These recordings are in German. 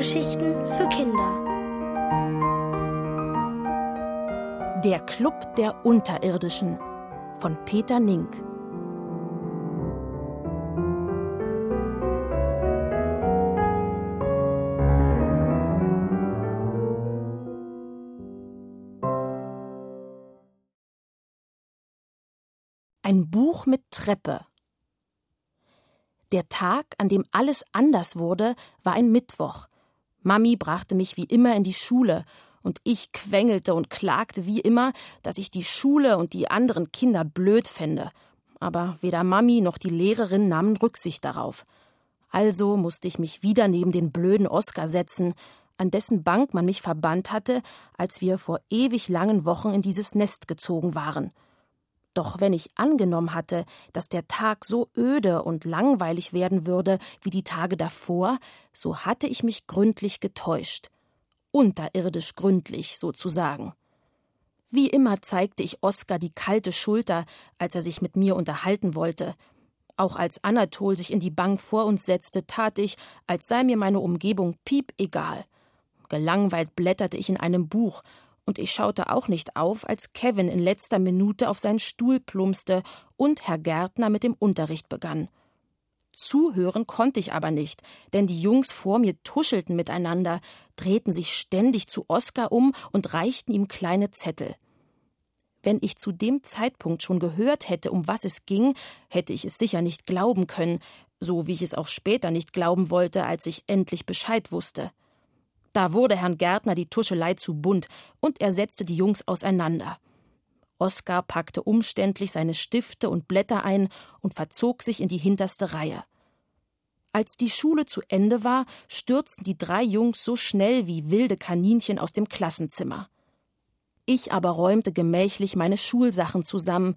Hörgeschichten für Kinder. Der Club der Unterirdischen von Peter Nink. Ein Buch mit Treppe der Tag, an dem alles anders wurde, war ein Mittwoch. Mami brachte mich wie immer in die Schule, und ich quengelte und klagte wie immer, dass ich die Schule und die anderen Kinder blöd fände. Aber weder Mami noch die Lehrerin nahmen Rücksicht darauf. Also musste ich mich wieder neben den blöden Oskar setzen, an dessen Bank man mich verbannt hatte, als wir vor ewig langen Wochen in dieses Nest gezogen waren. Doch wenn ich angenommen hatte, dass der Tag so öde und langweilig werden würde wie die Tage davor, so hatte ich mich gründlich getäuscht. Unterirdisch gründlich, sozusagen. Wie immer zeigte ich Oskar die kalte Schulter, als er sich mit mir unterhalten wollte. Auch als Anatol sich in die Bank vor uns setzte, tat ich, als sei mir meine Umgebung piep egal. Gelangweilt blätterte ich in einem Buch und ich schaute auch nicht auf, als Kevin in letzter Minute auf seinen Stuhl plumpste und Herr Gärtner mit dem Unterricht begann. Zuhören konnte ich aber nicht, denn die Jungs vor mir tuschelten miteinander, drehten sich ständig zu Oskar um und reichten ihm kleine Zettel. Wenn ich zu dem Zeitpunkt schon gehört hätte, um was es ging, hätte ich es sicher nicht glauben können, so wie ich es auch später nicht glauben wollte, als ich endlich Bescheid wusste. Da wurde Herrn Gärtner die Tuschelei zu bunt und er setzte die Jungs auseinander. Oskar packte umständlich seine Stifte und Blätter ein und verzog sich in die hinterste Reihe. Als die Schule zu Ende war, stürzten die drei Jungs so schnell wie wilde Kaninchen aus dem Klassenzimmer. Ich aber räumte gemächlich meine Schulsachen zusammen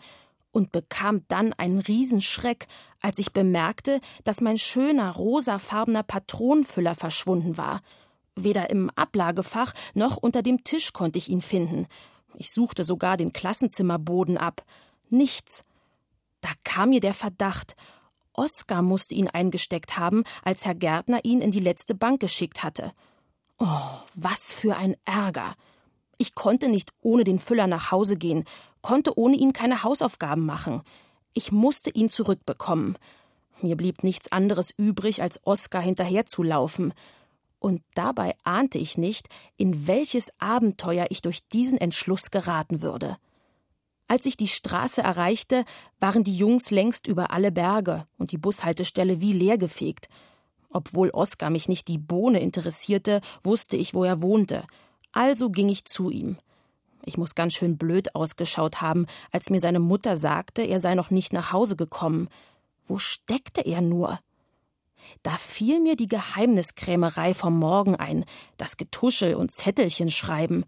und bekam dann einen Riesenschreck, als ich bemerkte, dass mein schöner rosafarbener Patronenfüller verschwunden war – Weder im Ablagefach noch unter dem Tisch konnte ich ihn finden. Ich suchte sogar den Klassenzimmerboden ab. Nichts. Da kam mir der Verdacht. Oskar musste ihn eingesteckt haben, als Herr Gärtner ihn in die letzte Bank geschickt hatte. Oh, was für ein Ärger. Ich konnte nicht ohne den Füller nach Hause gehen, konnte ohne ihn keine Hausaufgaben machen. Ich musste ihn zurückbekommen. Mir blieb nichts anderes übrig, als Oskar hinterherzulaufen und dabei ahnte ich nicht, in welches Abenteuer ich durch diesen Entschluss geraten würde. Als ich die Straße erreichte, waren die Jungs längst über alle Berge und die Bushaltestelle wie leergefegt. Obwohl Oskar mich nicht die Bohne interessierte, wusste ich, wo er wohnte. Also ging ich zu ihm. Ich muss ganz schön blöd ausgeschaut haben, als mir seine Mutter sagte, er sei noch nicht nach Hause gekommen. Wo steckte er nur? Da fiel mir die Geheimniskrämerei vom Morgen ein, das Getuschel und Zettelchen schreiben.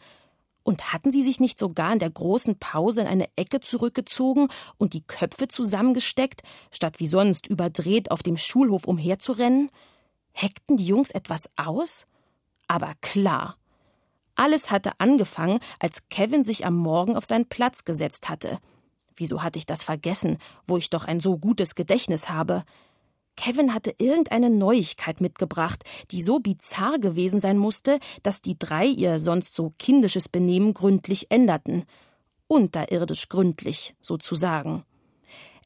Und hatten sie sich nicht sogar in der großen Pause in eine Ecke zurückgezogen und die Köpfe zusammengesteckt, statt wie sonst überdreht auf dem Schulhof umherzurennen? Heckten die Jungs etwas aus? Aber klar. Alles hatte angefangen, als Kevin sich am Morgen auf seinen Platz gesetzt hatte. Wieso hatte ich das vergessen, wo ich doch ein so gutes Gedächtnis habe? Kevin hatte irgendeine Neuigkeit mitgebracht, die so bizarr gewesen sein musste, dass die drei ihr sonst so kindisches Benehmen gründlich änderten. Unterirdisch gründlich, sozusagen.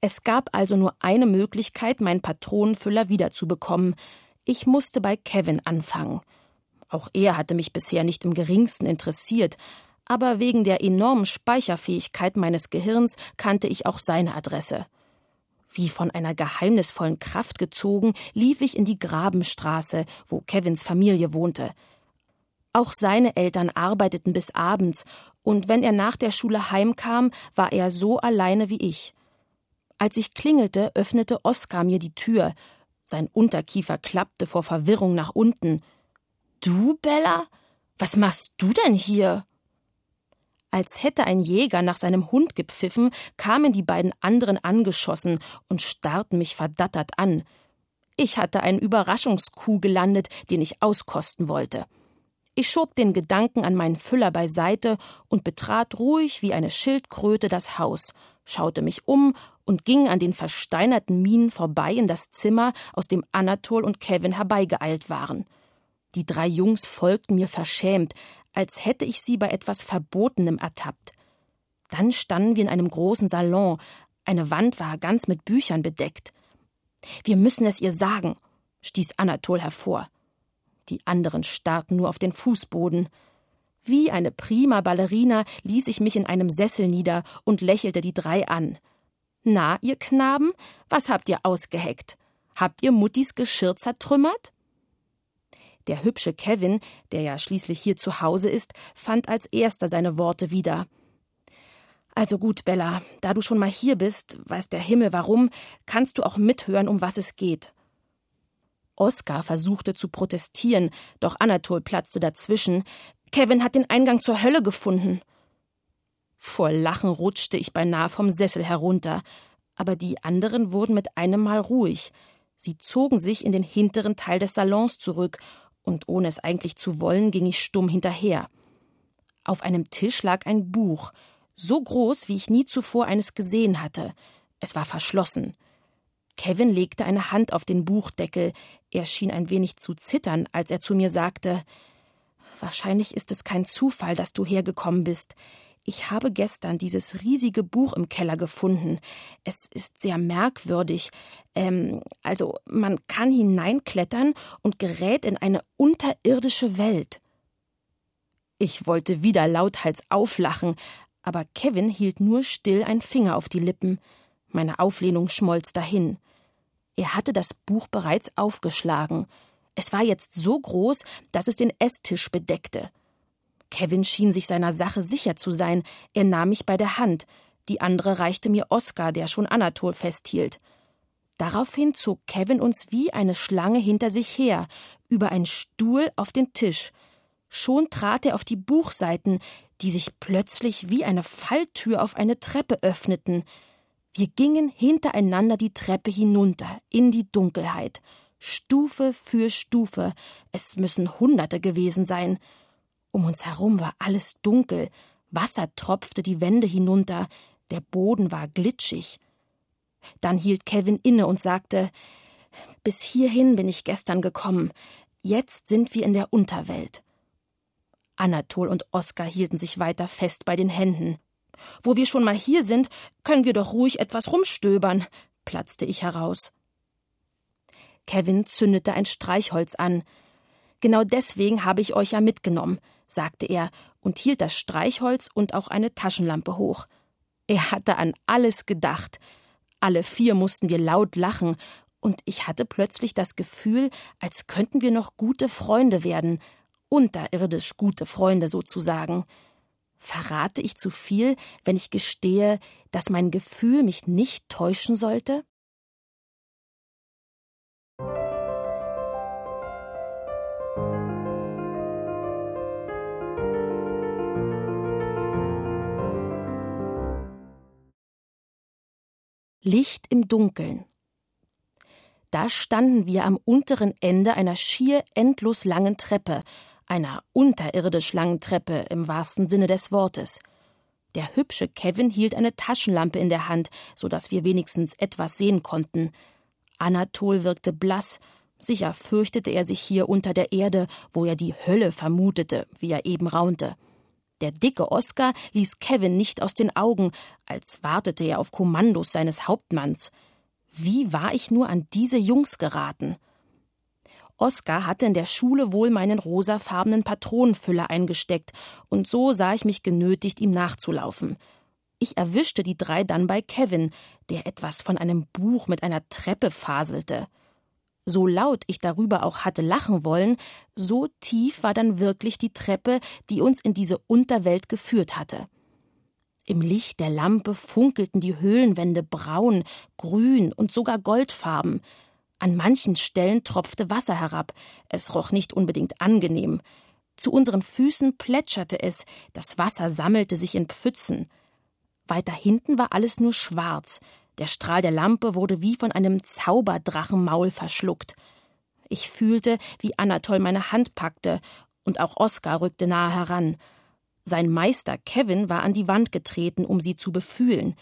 Es gab also nur eine Möglichkeit, meinen Patronenfüller wiederzubekommen. Ich musste bei Kevin anfangen. Auch er hatte mich bisher nicht im geringsten interessiert, aber wegen der enormen Speicherfähigkeit meines Gehirns kannte ich auch seine Adresse. Wie von einer geheimnisvollen Kraft gezogen, lief ich in die Grabenstraße, wo Kevins Familie wohnte. Auch seine Eltern arbeiteten bis abends, und wenn er nach der Schule heimkam, war er so alleine wie ich. Als ich klingelte, öffnete Oskar mir die Tür. Sein Unterkiefer klappte vor Verwirrung nach unten. Du, Bella? Was machst du denn hier? Als hätte ein Jäger nach seinem Hund gepfiffen, kamen die beiden anderen angeschossen und starrten mich verdattert an. Ich hatte einen Überraschungskuh gelandet, den ich auskosten wollte. Ich schob den Gedanken an meinen Füller beiseite und betrat ruhig wie eine Schildkröte das Haus, schaute mich um und ging an den versteinerten Minen vorbei in das Zimmer, aus dem Anatol und Kevin herbeigeeilt waren. Die drei Jungs folgten mir verschämt, als hätte ich sie bei etwas Verbotenem ertappt. Dann standen wir in einem großen Salon, eine Wand war ganz mit Büchern bedeckt. Wir müssen es ihr sagen, stieß Anatol hervor. Die anderen starrten nur auf den Fußboden. Wie eine prima Ballerina ließ ich mich in einem Sessel nieder und lächelte die drei an. Na, ihr Knaben, was habt ihr ausgeheckt? Habt ihr Muttis Geschirr zertrümmert? Der hübsche Kevin, der ja schließlich hier zu Hause ist, fand als erster seine Worte wieder. Also gut, Bella, da du schon mal hier bist, weiß der Himmel warum, kannst du auch mithören, um was es geht. Oskar versuchte zu protestieren, doch Anatol platzte dazwischen. Kevin hat den Eingang zur Hölle gefunden. Vor Lachen rutschte ich beinahe vom Sessel herunter, aber die anderen wurden mit einem Mal ruhig. Sie zogen sich in den hinteren Teil des Salons zurück, und ohne es eigentlich zu wollen, ging ich stumm hinterher. Auf einem Tisch lag ein Buch, so groß, wie ich nie zuvor eines gesehen hatte. Es war verschlossen. Kevin legte eine Hand auf den Buchdeckel. Er schien ein wenig zu zittern, als er zu mir sagte Wahrscheinlich ist es kein Zufall, dass du hergekommen bist. Ich habe gestern dieses riesige Buch im Keller gefunden. Es ist sehr merkwürdig. Ähm, also man kann hineinklettern und gerät in eine unterirdische Welt. Ich wollte wieder lauthals auflachen, aber Kevin hielt nur still einen Finger auf die Lippen. Meine Auflehnung schmolz dahin. Er hatte das Buch bereits aufgeschlagen. Es war jetzt so groß, dass es den Esstisch bedeckte. Kevin schien sich seiner Sache sicher zu sein. Er nahm mich bei der Hand. Die andere reichte mir Oskar, der schon Anatol festhielt. Daraufhin zog Kevin uns wie eine Schlange hinter sich her, über einen Stuhl auf den Tisch. Schon trat er auf die Buchseiten, die sich plötzlich wie eine Falltür auf eine Treppe öffneten. Wir gingen hintereinander die Treppe hinunter in die Dunkelheit, Stufe für Stufe, es müssen Hunderte gewesen sein. Um uns herum war alles dunkel, Wasser tropfte die Wände hinunter, der Boden war glitschig. Dann hielt Kevin inne und sagte Bis hierhin bin ich gestern gekommen, jetzt sind wir in der Unterwelt. Anatol und Oskar hielten sich weiter fest bei den Händen. Wo wir schon mal hier sind, können wir doch ruhig etwas rumstöbern, platzte ich heraus. Kevin zündete ein Streichholz an. Genau deswegen habe ich euch ja mitgenommen, sagte er und hielt das Streichholz und auch eine Taschenlampe hoch. Er hatte an alles gedacht. Alle vier mussten wir laut lachen, und ich hatte plötzlich das Gefühl, als könnten wir noch gute Freunde werden, unterirdisch gute Freunde sozusagen. Verrate ich zu viel, wenn ich gestehe, dass mein Gefühl mich nicht täuschen sollte? Licht im Dunkeln. Da standen wir am unteren Ende einer schier endlos langen Treppe, einer unterirdisch langen Treppe im wahrsten Sinne des Wortes. Der hübsche Kevin hielt eine Taschenlampe in der Hand, so dass wir wenigstens etwas sehen konnten. Anatol wirkte blass, sicher fürchtete er sich hier unter der Erde, wo er die Hölle vermutete, wie er eben raunte. Der dicke Oskar ließ Kevin nicht aus den Augen, als wartete er auf Kommandos seines Hauptmanns. Wie war ich nur an diese Jungs geraten? Oskar hatte in der Schule wohl meinen rosafarbenen Patronenfüller eingesteckt, und so sah ich mich genötigt, ihm nachzulaufen. Ich erwischte die drei dann bei Kevin, der etwas von einem Buch mit einer Treppe faselte. So laut ich darüber auch hatte lachen wollen, so tief war dann wirklich die Treppe, die uns in diese Unterwelt geführt hatte. Im Licht der Lampe funkelten die Höhlenwände braun, grün und sogar goldfarben, an manchen Stellen tropfte Wasser herab, es roch nicht unbedingt angenehm. Zu unseren Füßen plätscherte es, das Wasser sammelte sich in Pfützen. Weiter hinten war alles nur schwarz, der Strahl der Lampe wurde wie von einem Zauberdrachenmaul verschluckt. Ich fühlte, wie Anatol meine Hand packte, und auch Oskar rückte nahe heran. Sein Meister Kevin war an die Wand getreten, um sie zu befühlen.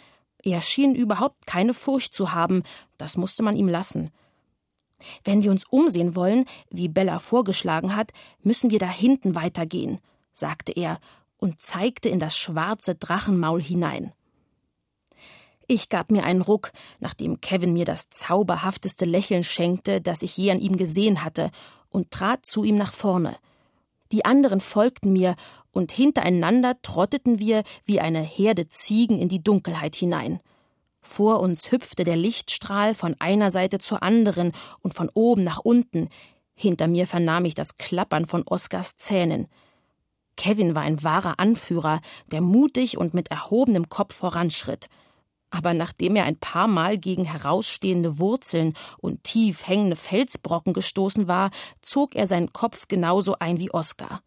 Er schien überhaupt keine Furcht zu haben, das musste man ihm lassen. Wenn wir uns umsehen wollen, wie Bella vorgeschlagen hat, müssen wir da hinten weitergehen, sagte er und zeigte in das schwarze Drachenmaul hinein. Ich gab mir einen Ruck, nachdem Kevin mir das zauberhafteste Lächeln schenkte, das ich je an ihm gesehen hatte, und trat zu ihm nach vorne. Die anderen folgten mir, und hintereinander trotteten wir wie eine Herde Ziegen in die Dunkelheit hinein. Vor uns hüpfte der Lichtstrahl von einer Seite zur anderen und von oben nach unten. Hinter mir vernahm ich das Klappern von Oskars Zähnen. Kevin war ein wahrer Anführer, der mutig und mit erhobenem Kopf voranschritt. Aber nachdem er ein paar Mal gegen herausstehende Wurzeln und tief hängende Felsbrocken gestoßen war, zog er seinen Kopf genauso ein wie Oskar.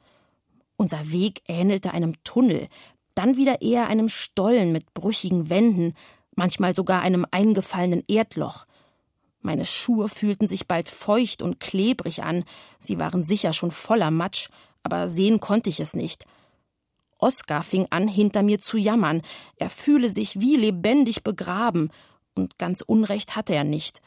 Unser Weg ähnelte einem Tunnel, dann wieder eher einem Stollen mit brüchigen Wänden, manchmal sogar einem eingefallenen Erdloch. Meine Schuhe fühlten sich bald feucht und klebrig an, sie waren sicher schon voller Matsch, aber sehen konnte ich es nicht. Oskar fing an, hinter mir zu jammern, er fühle sich wie lebendig begraben, und ganz Unrecht hatte er nicht.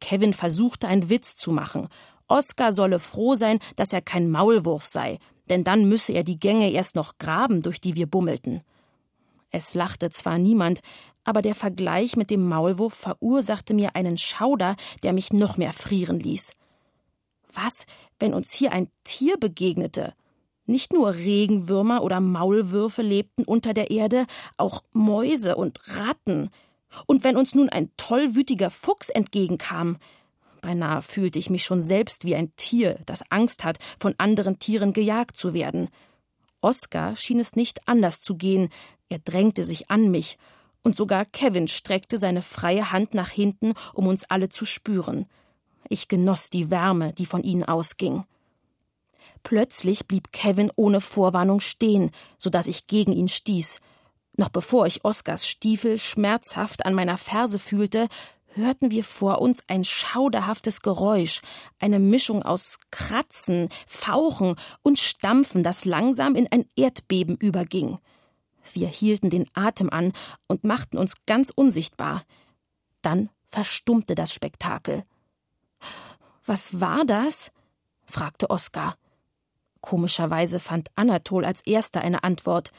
Kevin versuchte einen Witz zu machen. Oskar solle froh sein, dass er kein Maulwurf sei, denn dann müsse er die Gänge erst noch graben, durch die wir bummelten. Es lachte zwar niemand, aber der Vergleich mit dem Maulwurf verursachte mir einen Schauder, der mich noch mehr frieren ließ. Was, wenn uns hier ein Tier begegnete? Nicht nur Regenwürmer oder Maulwürfe lebten unter der Erde, auch Mäuse und Ratten. Und wenn uns nun ein tollwütiger Fuchs entgegenkam, beinahe fühlte ich mich schon selbst wie ein Tier, das Angst hat, von anderen Tieren gejagt zu werden. Oskar schien es nicht anders zu gehen, er drängte sich an mich, und sogar Kevin streckte seine freie Hand nach hinten, um uns alle zu spüren. Ich genoss die Wärme, die von ihnen ausging. Plötzlich blieb Kevin ohne Vorwarnung stehen, so dass ich gegen ihn stieß. Noch bevor ich Oskars Stiefel schmerzhaft an meiner Ferse fühlte, hörten wir vor uns ein schauderhaftes Geräusch, eine Mischung aus Kratzen, Fauchen und Stampfen, das langsam in ein Erdbeben überging. Wir hielten den Atem an und machten uns ganz unsichtbar. Dann verstummte das Spektakel. Was war das? fragte Oskar. Komischerweise fand Anatol als erster eine Antwort.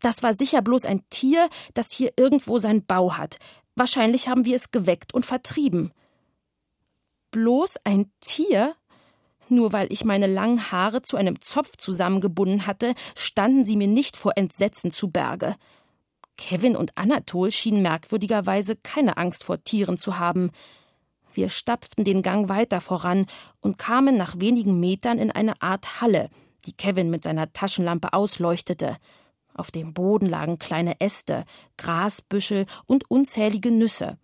Das war sicher bloß ein Tier, das hier irgendwo seinen Bau hat. Wahrscheinlich haben wir es geweckt und vertrieben. Bloß ein Tier? Nur weil ich meine langen Haare zu einem Zopf zusammengebunden hatte, standen sie mir nicht vor Entsetzen zu Berge. Kevin und Anatol schienen merkwürdigerweise keine Angst vor Tieren zu haben. Wir stapften den Gang weiter voran und kamen nach wenigen Metern in eine Art Halle, die Kevin mit seiner Taschenlampe ausleuchtete. Auf dem Boden lagen kleine Äste, Grasbüschel und unzählige Nüsse.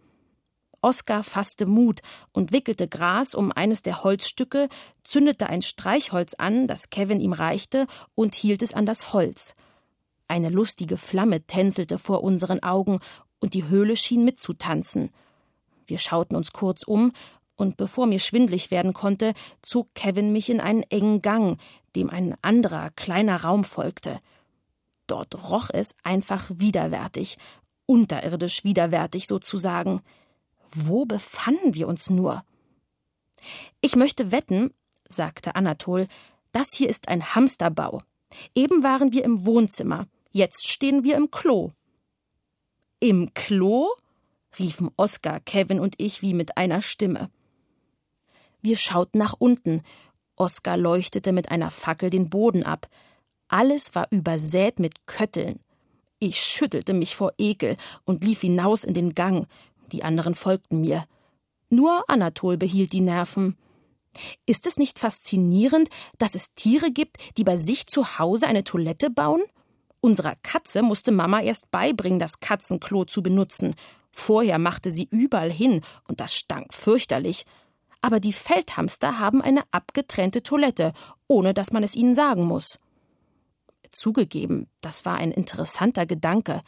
Oskar fasste Mut und wickelte Gras um eines der Holzstücke, zündete ein Streichholz an, das Kevin ihm reichte, und hielt es an das Holz. Eine lustige Flamme tänzelte vor unseren Augen, und die Höhle schien mitzutanzen. Wir schauten uns kurz um, und bevor mir schwindlig werden konnte, zog Kevin mich in einen engen Gang, dem ein anderer, kleiner Raum folgte. Dort roch es einfach widerwärtig, unterirdisch widerwärtig sozusagen. Wo befanden wir uns nur? Ich möchte wetten, sagte Anatol, das hier ist ein Hamsterbau. Eben waren wir im Wohnzimmer, jetzt stehen wir im Klo. Im Klo? Riefen Oskar, Kevin und ich wie mit einer Stimme. Wir schauten nach unten. Oskar leuchtete mit einer Fackel den Boden ab. Alles war übersät mit Kötteln. Ich schüttelte mich vor Ekel und lief hinaus in den Gang die anderen folgten mir. Nur Anatol behielt die Nerven. Ist es nicht faszinierend, dass es Tiere gibt, die bei sich zu Hause eine Toilette bauen? Unserer Katze musste Mama erst beibringen, das Katzenklo zu benutzen. Vorher machte sie überall hin, und das stank fürchterlich. Aber die Feldhamster haben eine abgetrennte Toilette, ohne dass man es ihnen sagen muss. Zugegeben, das war ein interessanter Gedanke.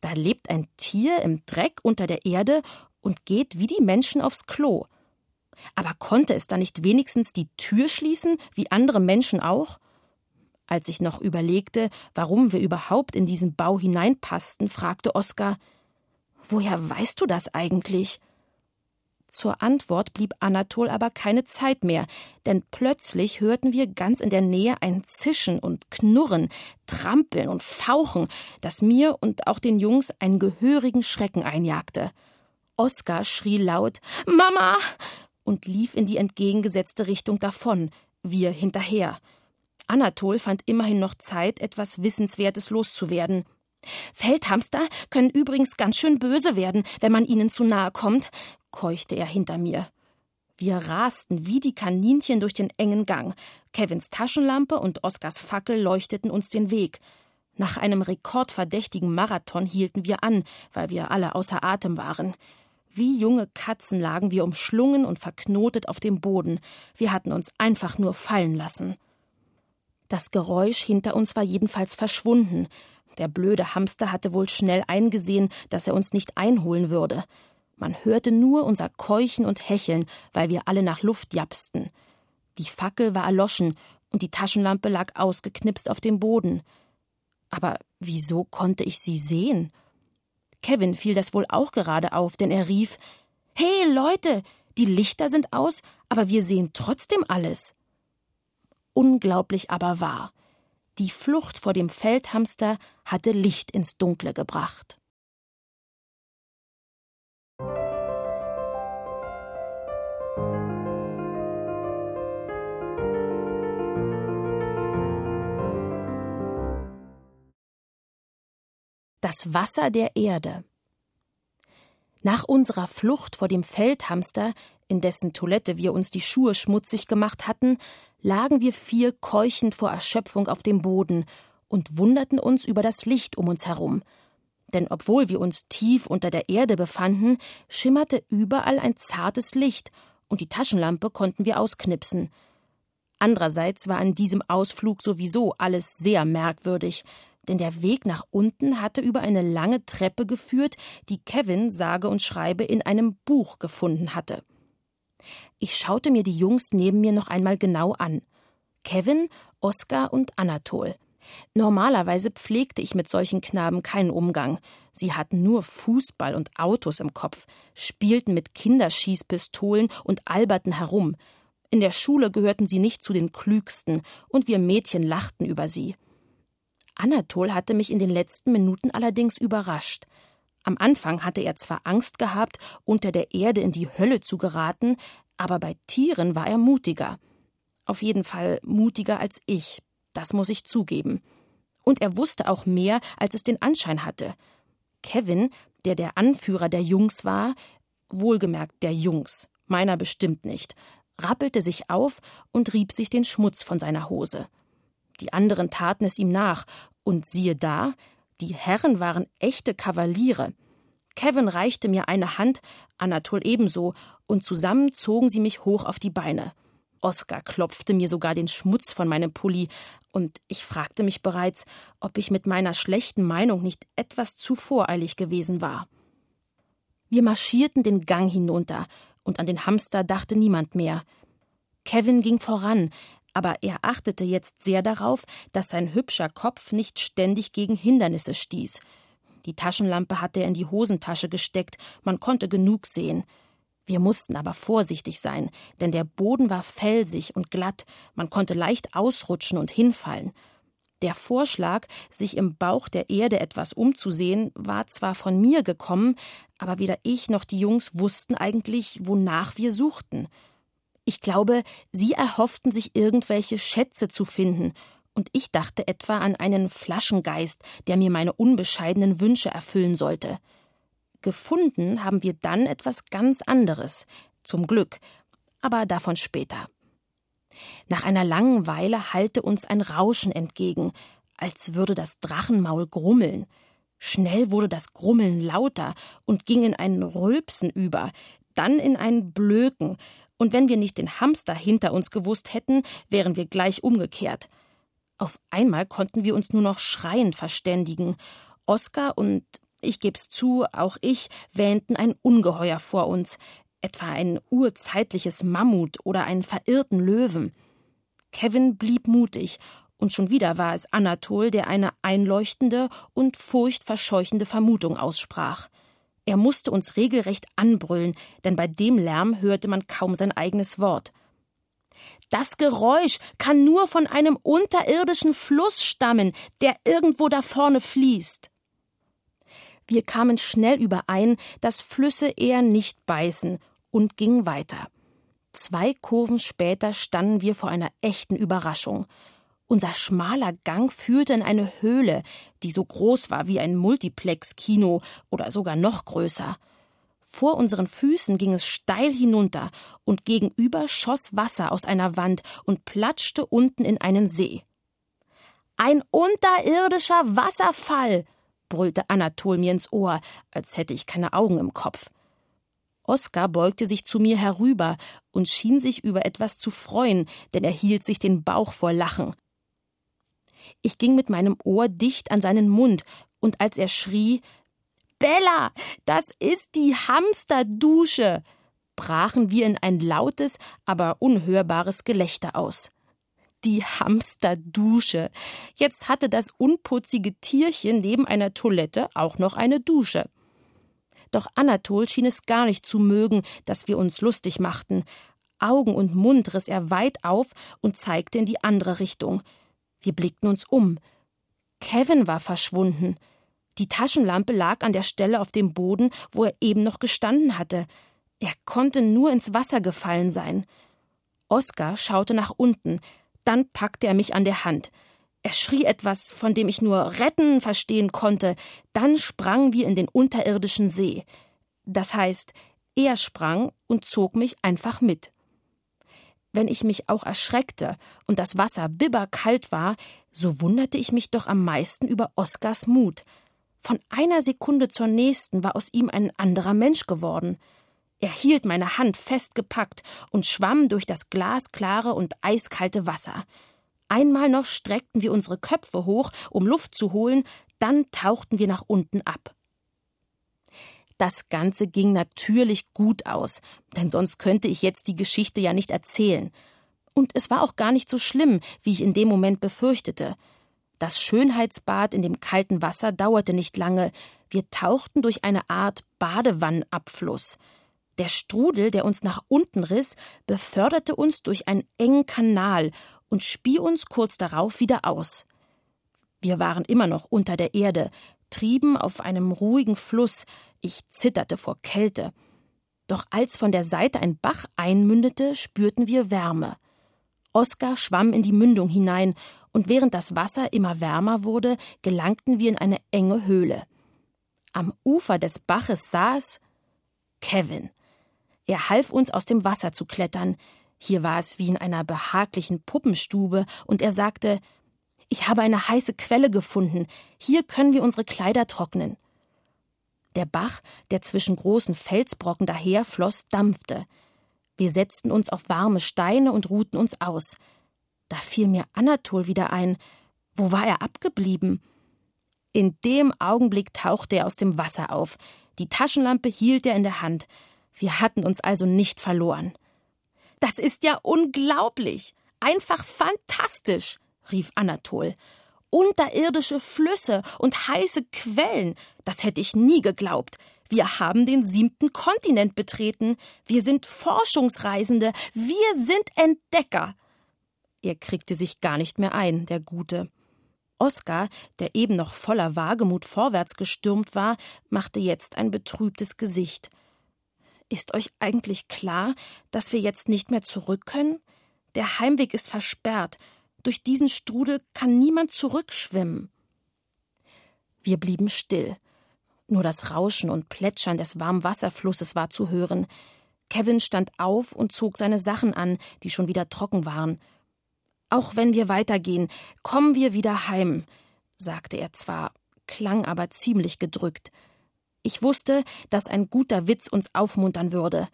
Da lebt ein Tier im Dreck unter der Erde und geht wie die Menschen aufs Klo. Aber konnte es da nicht wenigstens die Tür schließen, wie andere Menschen auch? Als ich noch überlegte, warum wir überhaupt in diesen Bau hineinpassten, fragte Oskar Woher weißt du das eigentlich? Zur Antwort blieb Anatol aber keine Zeit mehr, denn plötzlich hörten wir ganz in der Nähe ein Zischen und Knurren, Trampeln und Fauchen, das mir und auch den Jungs einen gehörigen Schrecken einjagte. Oskar schrie laut Mama und lief in die entgegengesetzte Richtung davon, wir hinterher. Anatol fand immerhin noch Zeit, etwas Wissenswertes loszuwerden. Feldhamster können übrigens ganz schön böse werden, wenn man ihnen zu nahe kommt, keuchte er hinter mir. Wir rasten wie die Kaninchen durch den engen Gang. Kevins Taschenlampe und Oskars Fackel leuchteten uns den Weg. Nach einem rekordverdächtigen Marathon hielten wir an, weil wir alle außer Atem waren. Wie junge Katzen lagen wir umschlungen und verknotet auf dem Boden. Wir hatten uns einfach nur fallen lassen. Das Geräusch hinter uns war jedenfalls verschwunden. Der blöde Hamster hatte wohl schnell eingesehen, dass er uns nicht einholen würde. Man hörte nur unser Keuchen und Hecheln, weil wir alle nach Luft japsten. Die Fackel war erloschen und die Taschenlampe lag ausgeknipst auf dem Boden. Aber wieso konnte ich sie sehen? Kevin fiel das wohl auch gerade auf, denn er rief Hey Leute, die Lichter sind aus, aber wir sehen trotzdem alles. Unglaublich aber wahr. Die Flucht vor dem Feldhamster hatte Licht ins Dunkle gebracht. Das Wasser der Erde. Nach unserer Flucht vor dem Feldhamster, in dessen Toilette wir uns die Schuhe schmutzig gemacht hatten, lagen wir vier keuchend vor Erschöpfung auf dem Boden und wunderten uns über das Licht um uns herum. Denn obwohl wir uns tief unter der Erde befanden, schimmerte überall ein zartes Licht, und die Taschenlampe konnten wir ausknipsen. Andererseits war an diesem Ausflug sowieso alles sehr merkwürdig, denn der Weg nach unten hatte über eine lange Treppe geführt, die Kevin sage und schreibe in einem Buch gefunden hatte. Ich schaute mir die Jungs neben mir noch einmal genau an. Kevin, Oskar und Anatol. Normalerweise pflegte ich mit solchen Knaben keinen Umgang. Sie hatten nur Fußball und Autos im Kopf, spielten mit Kinderschießpistolen und alberten herum. In der Schule gehörten sie nicht zu den klügsten, und wir Mädchen lachten über sie. Anatol hatte mich in den letzten Minuten allerdings überrascht. Am Anfang hatte er zwar Angst gehabt, unter der Erde in die Hölle zu geraten, aber bei Tieren war er mutiger. Auf jeden Fall mutiger als ich, das muss ich zugeben. Und er wusste auch mehr, als es den Anschein hatte. Kevin, der der Anführer der Jungs war, wohlgemerkt der Jungs, meiner bestimmt nicht, rappelte sich auf und rieb sich den Schmutz von seiner Hose. Die anderen taten es ihm nach, und siehe da, die Herren waren echte Kavaliere. Kevin reichte mir eine Hand, Anatol ebenso, und zusammen zogen sie mich hoch auf die Beine. Oskar klopfte mir sogar den Schmutz von meinem Pulli, und ich fragte mich bereits, ob ich mit meiner schlechten Meinung nicht etwas zu voreilig gewesen war. Wir marschierten den Gang hinunter, und an den Hamster dachte niemand mehr. Kevin ging voran, aber er achtete jetzt sehr darauf, dass sein hübscher Kopf nicht ständig gegen Hindernisse stieß. Die Taschenlampe hatte er in die Hosentasche gesteckt, man konnte genug sehen. Wir mussten aber vorsichtig sein, denn der Boden war felsig und glatt, man konnte leicht ausrutschen und hinfallen. Der Vorschlag, sich im Bauch der Erde etwas umzusehen, war zwar von mir gekommen, aber weder ich noch die Jungs wussten eigentlich, wonach wir suchten. Ich glaube, sie erhofften sich irgendwelche Schätze zu finden, und ich dachte etwa an einen Flaschengeist, der mir meine unbescheidenen Wünsche erfüllen sollte. Gefunden haben wir dann etwas ganz anderes, zum Glück, aber davon später. Nach einer langen Weile hallte uns ein Rauschen entgegen, als würde das Drachenmaul grummeln. Schnell wurde das Grummeln lauter und ging in ein Rülpsen über, dann in ein Blöken, und wenn wir nicht den Hamster hinter uns gewusst hätten, wären wir gleich umgekehrt. Auf einmal konnten wir uns nur noch schreiend verständigen. Oskar und ich geb's zu, auch ich wähnten ein Ungeheuer vor uns, etwa ein urzeitliches Mammut oder einen verirrten Löwen. Kevin blieb mutig, und schon wieder war es Anatol, der eine einleuchtende und furchtverscheuchende Vermutung aussprach. Er musste uns regelrecht anbrüllen, denn bei dem Lärm hörte man kaum sein eigenes Wort. Das Geräusch kann nur von einem unterirdischen Fluss stammen, der irgendwo da vorne fließt. Wir kamen schnell überein, dass Flüsse eher nicht beißen und gingen weiter. Zwei Kurven später standen wir vor einer echten Überraschung. Unser schmaler Gang führte in eine Höhle, die so groß war wie ein Multiplex-Kino oder sogar noch größer. Vor unseren Füßen ging es steil hinunter, und gegenüber schoss Wasser aus einer Wand und platschte unten in einen See. Ein unterirdischer Wasserfall, brüllte Anatol mir ins Ohr, als hätte ich keine Augen im Kopf. Oskar beugte sich zu mir herüber und schien sich über etwas zu freuen, denn er hielt sich den Bauch vor Lachen. Ich ging mit meinem Ohr dicht an seinen Mund, und als er schrie Bella, das ist die Hamsterdusche, brachen wir in ein lautes, aber unhörbares Gelächter aus. Die Hamsterdusche. Jetzt hatte das unputzige Tierchen neben einer Toilette auch noch eine Dusche. Doch Anatol schien es gar nicht zu mögen, dass wir uns lustig machten. Augen und Mund riss er weit auf und zeigte in die andere Richtung. Wir blickten uns um. Kevin war verschwunden. Die Taschenlampe lag an der Stelle auf dem Boden, wo er eben noch gestanden hatte. Er konnte nur ins Wasser gefallen sein. Oskar schaute nach unten, dann packte er mich an der Hand. Er schrie etwas, von dem ich nur retten verstehen konnte, dann sprangen wir in den unterirdischen See. Das heißt, er sprang und zog mich einfach mit. Wenn ich mich auch erschreckte und das Wasser bibberkalt war, so wunderte ich mich doch am meisten über Oskars Mut. Von einer Sekunde zur nächsten war aus ihm ein anderer Mensch geworden. Er hielt meine Hand festgepackt und schwamm durch das glasklare und eiskalte Wasser. Einmal noch streckten wir unsere Köpfe hoch, um Luft zu holen, dann tauchten wir nach unten ab. Das Ganze ging natürlich gut aus, denn sonst könnte ich jetzt die Geschichte ja nicht erzählen. Und es war auch gar nicht so schlimm, wie ich in dem Moment befürchtete. Das Schönheitsbad in dem kalten Wasser dauerte nicht lange. Wir tauchten durch eine Art Badewannenabfluss. Der Strudel, der uns nach unten riss, beförderte uns durch einen engen Kanal und spie uns kurz darauf wieder aus. Wir waren immer noch unter der Erde, trieben auf einem ruhigen Fluss. Ich zitterte vor Kälte. Doch als von der Seite ein Bach einmündete, spürten wir Wärme. Oskar schwamm in die Mündung hinein und während das Wasser immer wärmer wurde, gelangten wir in eine enge Höhle. Am Ufer des Baches saß Kevin. Er half uns aus dem Wasser zu klettern. Hier war es wie in einer behaglichen Puppenstube, und er sagte Ich habe eine heiße Quelle gefunden, hier können wir unsere Kleider trocknen. Der Bach, der zwischen großen Felsbrocken daherfloss, dampfte. Wir setzten uns auf warme Steine und ruhten uns aus. Da fiel mir Anatol wieder ein. Wo war er abgeblieben? In dem Augenblick tauchte er aus dem Wasser auf. Die Taschenlampe hielt er in der Hand. Wir hatten uns also nicht verloren. Das ist ja unglaublich. Einfach fantastisch, rief Anatol. Unterirdische Flüsse und heiße Quellen, das hätte ich nie geglaubt. Wir haben den siebten Kontinent betreten. Wir sind Forschungsreisende. Wir sind Entdecker. Er kriegte sich gar nicht mehr ein, der Gute. Oskar, der eben noch voller Wagemut vorwärts gestürmt war, machte jetzt ein betrübtes Gesicht. Ist euch eigentlich klar, dass wir jetzt nicht mehr zurück können? Der Heimweg ist versperrt. Durch diesen Strudel kann niemand zurückschwimmen. Wir blieben still. Nur das Rauschen und Plätschern des warmen Wasserflusses war zu hören. Kevin stand auf und zog seine Sachen an, die schon wieder trocken waren. Auch wenn wir weitergehen, kommen wir wieder heim, sagte er zwar, klang aber ziemlich gedrückt. Ich wusste, dass ein guter Witz uns aufmuntern würde.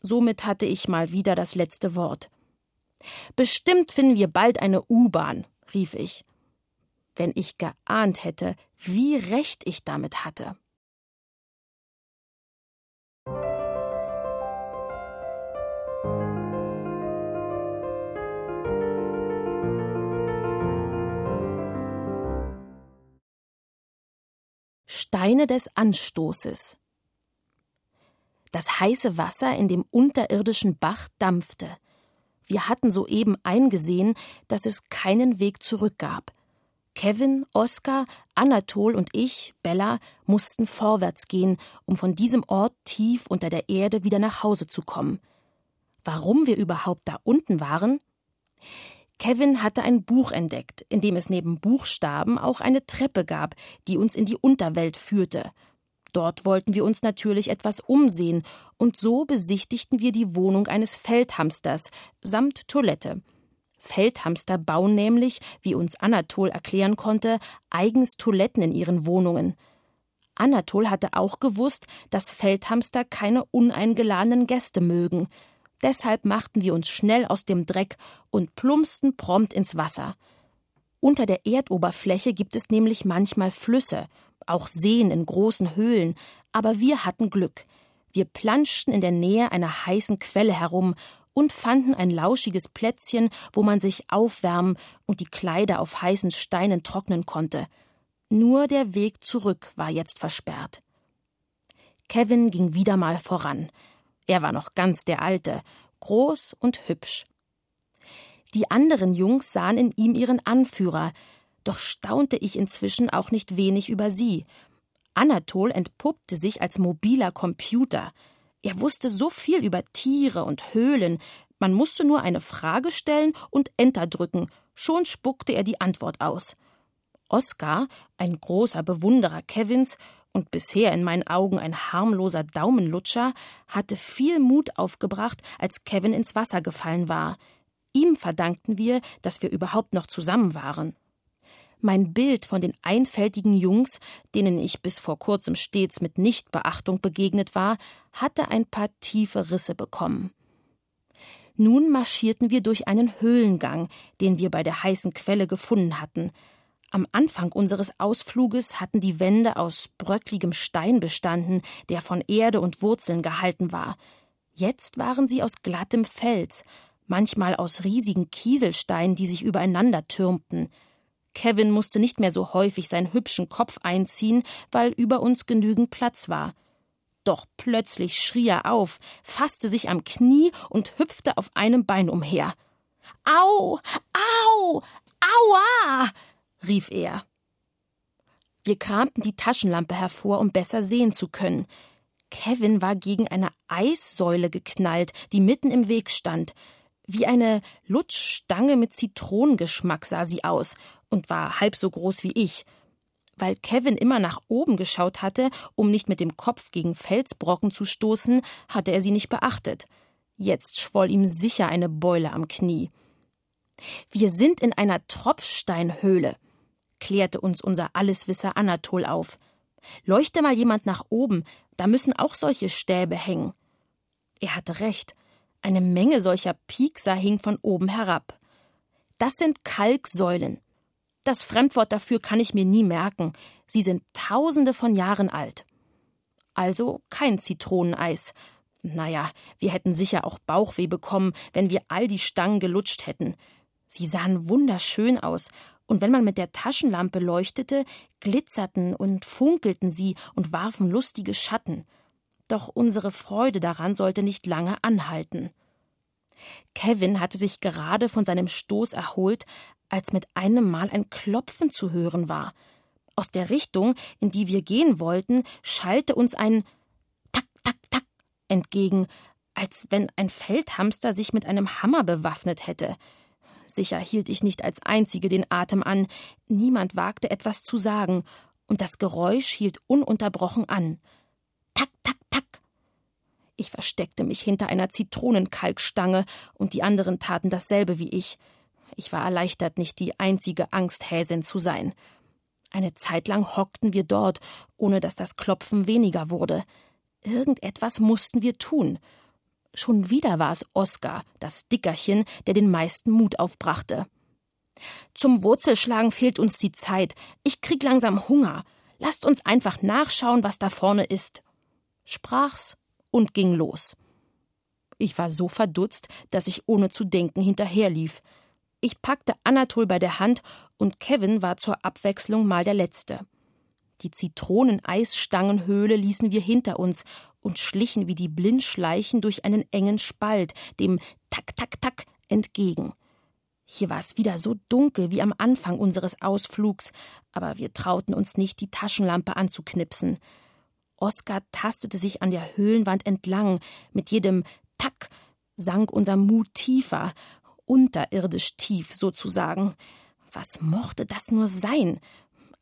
Somit hatte ich mal wieder das letzte Wort. Bestimmt finden wir bald eine U-Bahn, rief ich. Wenn ich geahnt hätte, wie recht ich damit hatte. Steine des Anstoßes. Das heiße Wasser in dem unterirdischen Bach dampfte. Wir hatten soeben eingesehen, dass es keinen Weg zurück gab. Kevin, Oskar, Anatol und ich, Bella, mussten vorwärts gehen, um von diesem Ort tief unter der Erde wieder nach Hause zu kommen. Warum wir überhaupt da unten waren? Kevin hatte ein Buch entdeckt, in dem es neben Buchstaben auch eine Treppe gab, die uns in die Unterwelt führte, Dort wollten wir uns natürlich etwas umsehen, und so besichtigten wir die Wohnung eines Feldhamsters samt Toilette. Feldhamster bauen nämlich, wie uns Anatol erklären konnte, eigens Toiletten in ihren Wohnungen. Anatol hatte auch gewusst, dass Feldhamster keine uneingeladenen Gäste mögen. Deshalb machten wir uns schnell aus dem Dreck und plumpsten prompt ins Wasser. Unter der Erdoberfläche gibt es nämlich manchmal Flüsse, auch Seen in großen Höhlen, aber wir hatten Glück. Wir planschten in der Nähe einer heißen Quelle herum und fanden ein lauschiges Plätzchen, wo man sich aufwärmen und die Kleider auf heißen Steinen trocknen konnte. Nur der Weg zurück war jetzt versperrt. Kevin ging wieder mal voran. Er war noch ganz der Alte, groß und hübsch. Die anderen Jungs sahen in ihm ihren Anführer, doch staunte ich inzwischen auch nicht wenig über sie. Anatol entpuppte sich als mobiler Computer. Er wusste so viel über Tiere und Höhlen, man musste nur eine Frage stellen und Enter drücken, schon spuckte er die Antwort aus. Oskar, ein großer Bewunderer Kevins und bisher in meinen Augen ein harmloser Daumenlutscher, hatte viel Mut aufgebracht, als Kevin ins Wasser gefallen war. Ihm verdankten wir, dass wir überhaupt noch zusammen waren. Mein Bild von den einfältigen Jungs, denen ich bis vor kurzem stets mit Nichtbeachtung begegnet war, hatte ein paar tiefe Risse bekommen. Nun marschierten wir durch einen Höhlengang, den wir bei der heißen Quelle gefunden hatten. Am Anfang unseres Ausfluges hatten die Wände aus bröckligem Stein bestanden, der von Erde und Wurzeln gehalten war. Jetzt waren sie aus glattem Fels, manchmal aus riesigen Kieselsteinen, die sich übereinander türmten. Kevin musste nicht mehr so häufig seinen hübschen Kopf einziehen, weil über uns genügend Platz war. Doch plötzlich schrie er auf, fasste sich am Knie und hüpfte auf einem Bein umher. Au, au, aua, rief er. Wir kramten die Taschenlampe hervor, um besser sehen zu können. Kevin war gegen eine Eissäule geknallt, die mitten im Weg stand. Wie eine Lutschstange mit Zitronengeschmack sah sie aus und war halb so groß wie ich. Weil Kevin immer nach oben geschaut hatte, um nicht mit dem Kopf gegen Felsbrocken zu stoßen, hatte er sie nicht beachtet. Jetzt schwoll ihm sicher eine Beule am Knie. Wir sind in einer Tropfsteinhöhle, klärte uns unser Alleswisser Anatol auf. Leuchte mal jemand nach oben, da müssen auch solche Stäbe hängen. Er hatte recht. Eine Menge solcher Piekser hing von oben herab. Das sind Kalksäulen. Das Fremdwort dafür kann ich mir nie merken. Sie sind tausende von Jahren alt. Also kein Zitroneneis. Naja, wir hätten sicher auch Bauchweh bekommen, wenn wir all die Stangen gelutscht hätten. Sie sahen wunderschön aus, und wenn man mit der Taschenlampe leuchtete, glitzerten und funkelten sie und warfen lustige Schatten. Doch unsere Freude daran sollte nicht lange anhalten. Kevin hatte sich gerade von seinem Stoß erholt, als mit einem Mal ein Klopfen zu hören war. Aus der Richtung, in die wir gehen wollten, schallte uns ein Tak, tak, tak entgegen, als wenn ein Feldhamster sich mit einem Hammer bewaffnet hätte. Sicher hielt ich nicht als Einzige den Atem an, niemand wagte etwas zu sagen, und das Geräusch hielt ununterbrochen an. Tak, tak, tak. Ich versteckte mich hinter einer Zitronenkalkstange, und die anderen taten dasselbe wie ich. Ich war erleichtert, nicht die einzige Angsthäsin zu sein. Eine Zeit lang hockten wir dort, ohne dass das Klopfen weniger wurde. Irgendetwas mussten wir tun. Schon wieder war es Oskar, das Dickerchen, der den meisten Mut aufbrachte. Zum Wurzelschlagen fehlt uns die Zeit. Ich krieg langsam Hunger. Lasst uns einfach nachschauen, was da vorne ist. Sprach's und ging los. Ich war so verdutzt, dass ich ohne zu denken hinterherlief. Ich packte Anatol bei der Hand und Kevin war zur Abwechslung mal der Letzte. Die Zitroneneisstangenhöhle ließen wir hinter uns und schlichen wie die Blindschleichen durch einen engen Spalt, dem Tak, Tak, Tak entgegen. Hier war es wieder so dunkel wie am Anfang unseres Ausflugs, aber wir trauten uns nicht, die Taschenlampe anzuknipsen. Oskar tastete sich an der Höhlenwand entlang. Mit jedem Tack sank unser Mut tiefer, unterirdisch tief sozusagen. Was mochte das nur sein?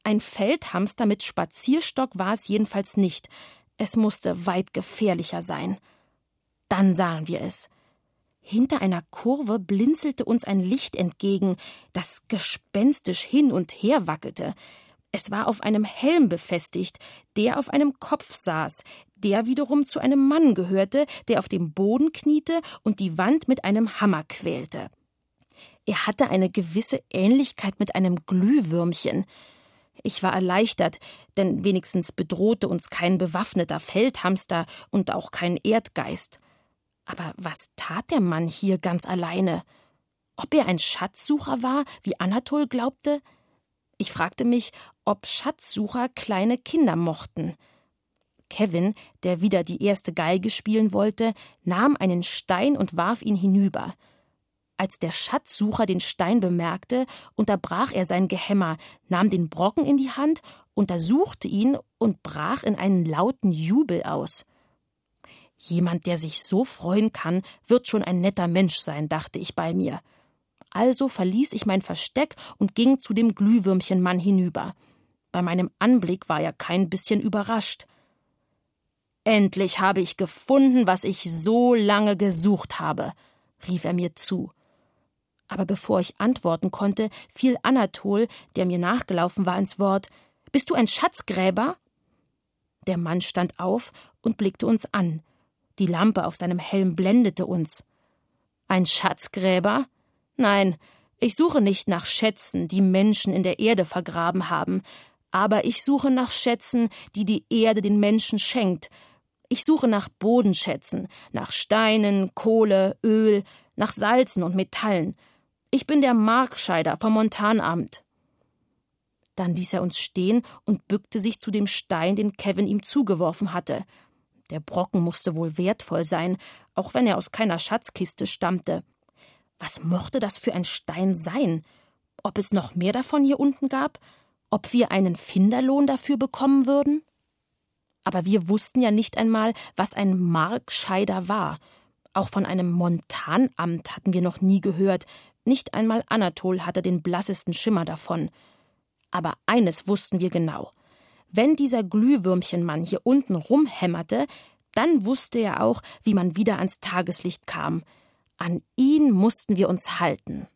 Ein Feldhamster mit Spazierstock war es jedenfalls nicht. Es musste weit gefährlicher sein. Dann sahen wir es. Hinter einer Kurve blinzelte uns ein Licht entgegen, das gespenstisch hin und her wackelte. Es war auf einem Helm befestigt, der auf einem Kopf saß, der wiederum zu einem Mann gehörte, der auf dem Boden kniete und die Wand mit einem Hammer quälte. Er hatte eine gewisse Ähnlichkeit mit einem Glühwürmchen. Ich war erleichtert, denn wenigstens bedrohte uns kein bewaffneter Feldhamster und auch kein Erdgeist. Aber was tat der Mann hier ganz alleine? Ob er ein Schatzsucher war, wie Anatol glaubte? Ich fragte mich, ob Schatzsucher kleine Kinder mochten. Kevin, der wieder die erste Geige spielen wollte, nahm einen Stein und warf ihn hinüber. Als der Schatzsucher den Stein bemerkte, unterbrach er sein Gehämmer, nahm den Brocken in die Hand, untersuchte ihn und brach in einen lauten Jubel aus. Jemand, der sich so freuen kann, wird schon ein netter Mensch sein, dachte ich bei mir. Also verließ ich mein Versteck und ging zu dem Glühwürmchenmann hinüber. Bei meinem Anblick war er kein bisschen überrascht. Endlich habe ich gefunden, was ich so lange gesucht habe, rief er mir zu. Aber bevor ich antworten konnte, fiel Anatol, der mir nachgelaufen war, ins Wort. Bist du ein Schatzgräber? Der Mann stand auf und blickte uns an. Die Lampe auf seinem Helm blendete uns. Ein Schatzgräber? Nein, ich suche nicht nach Schätzen, die Menschen in der Erde vergraben haben, aber ich suche nach Schätzen, die die Erde den Menschen schenkt. Ich suche nach Bodenschätzen, nach Steinen, Kohle, Öl, nach Salzen und Metallen. Ich bin der Markscheider vom Montanamt. Dann ließ er uns stehen und bückte sich zu dem Stein, den Kevin ihm zugeworfen hatte. Der Brocken musste wohl wertvoll sein, auch wenn er aus keiner Schatzkiste stammte. Was mochte das für ein Stein sein? Ob es noch mehr davon hier unten gab? Ob wir einen Finderlohn dafür bekommen würden? Aber wir wussten ja nicht einmal, was ein Markscheider war. Auch von einem Montanamt hatten wir noch nie gehört, nicht einmal Anatol hatte den blassesten Schimmer davon. Aber eines wussten wir genau. Wenn dieser Glühwürmchenmann hier unten rumhämmerte, dann wusste er auch, wie man wieder ans Tageslicht kam. An ihn mussten wir uns halten.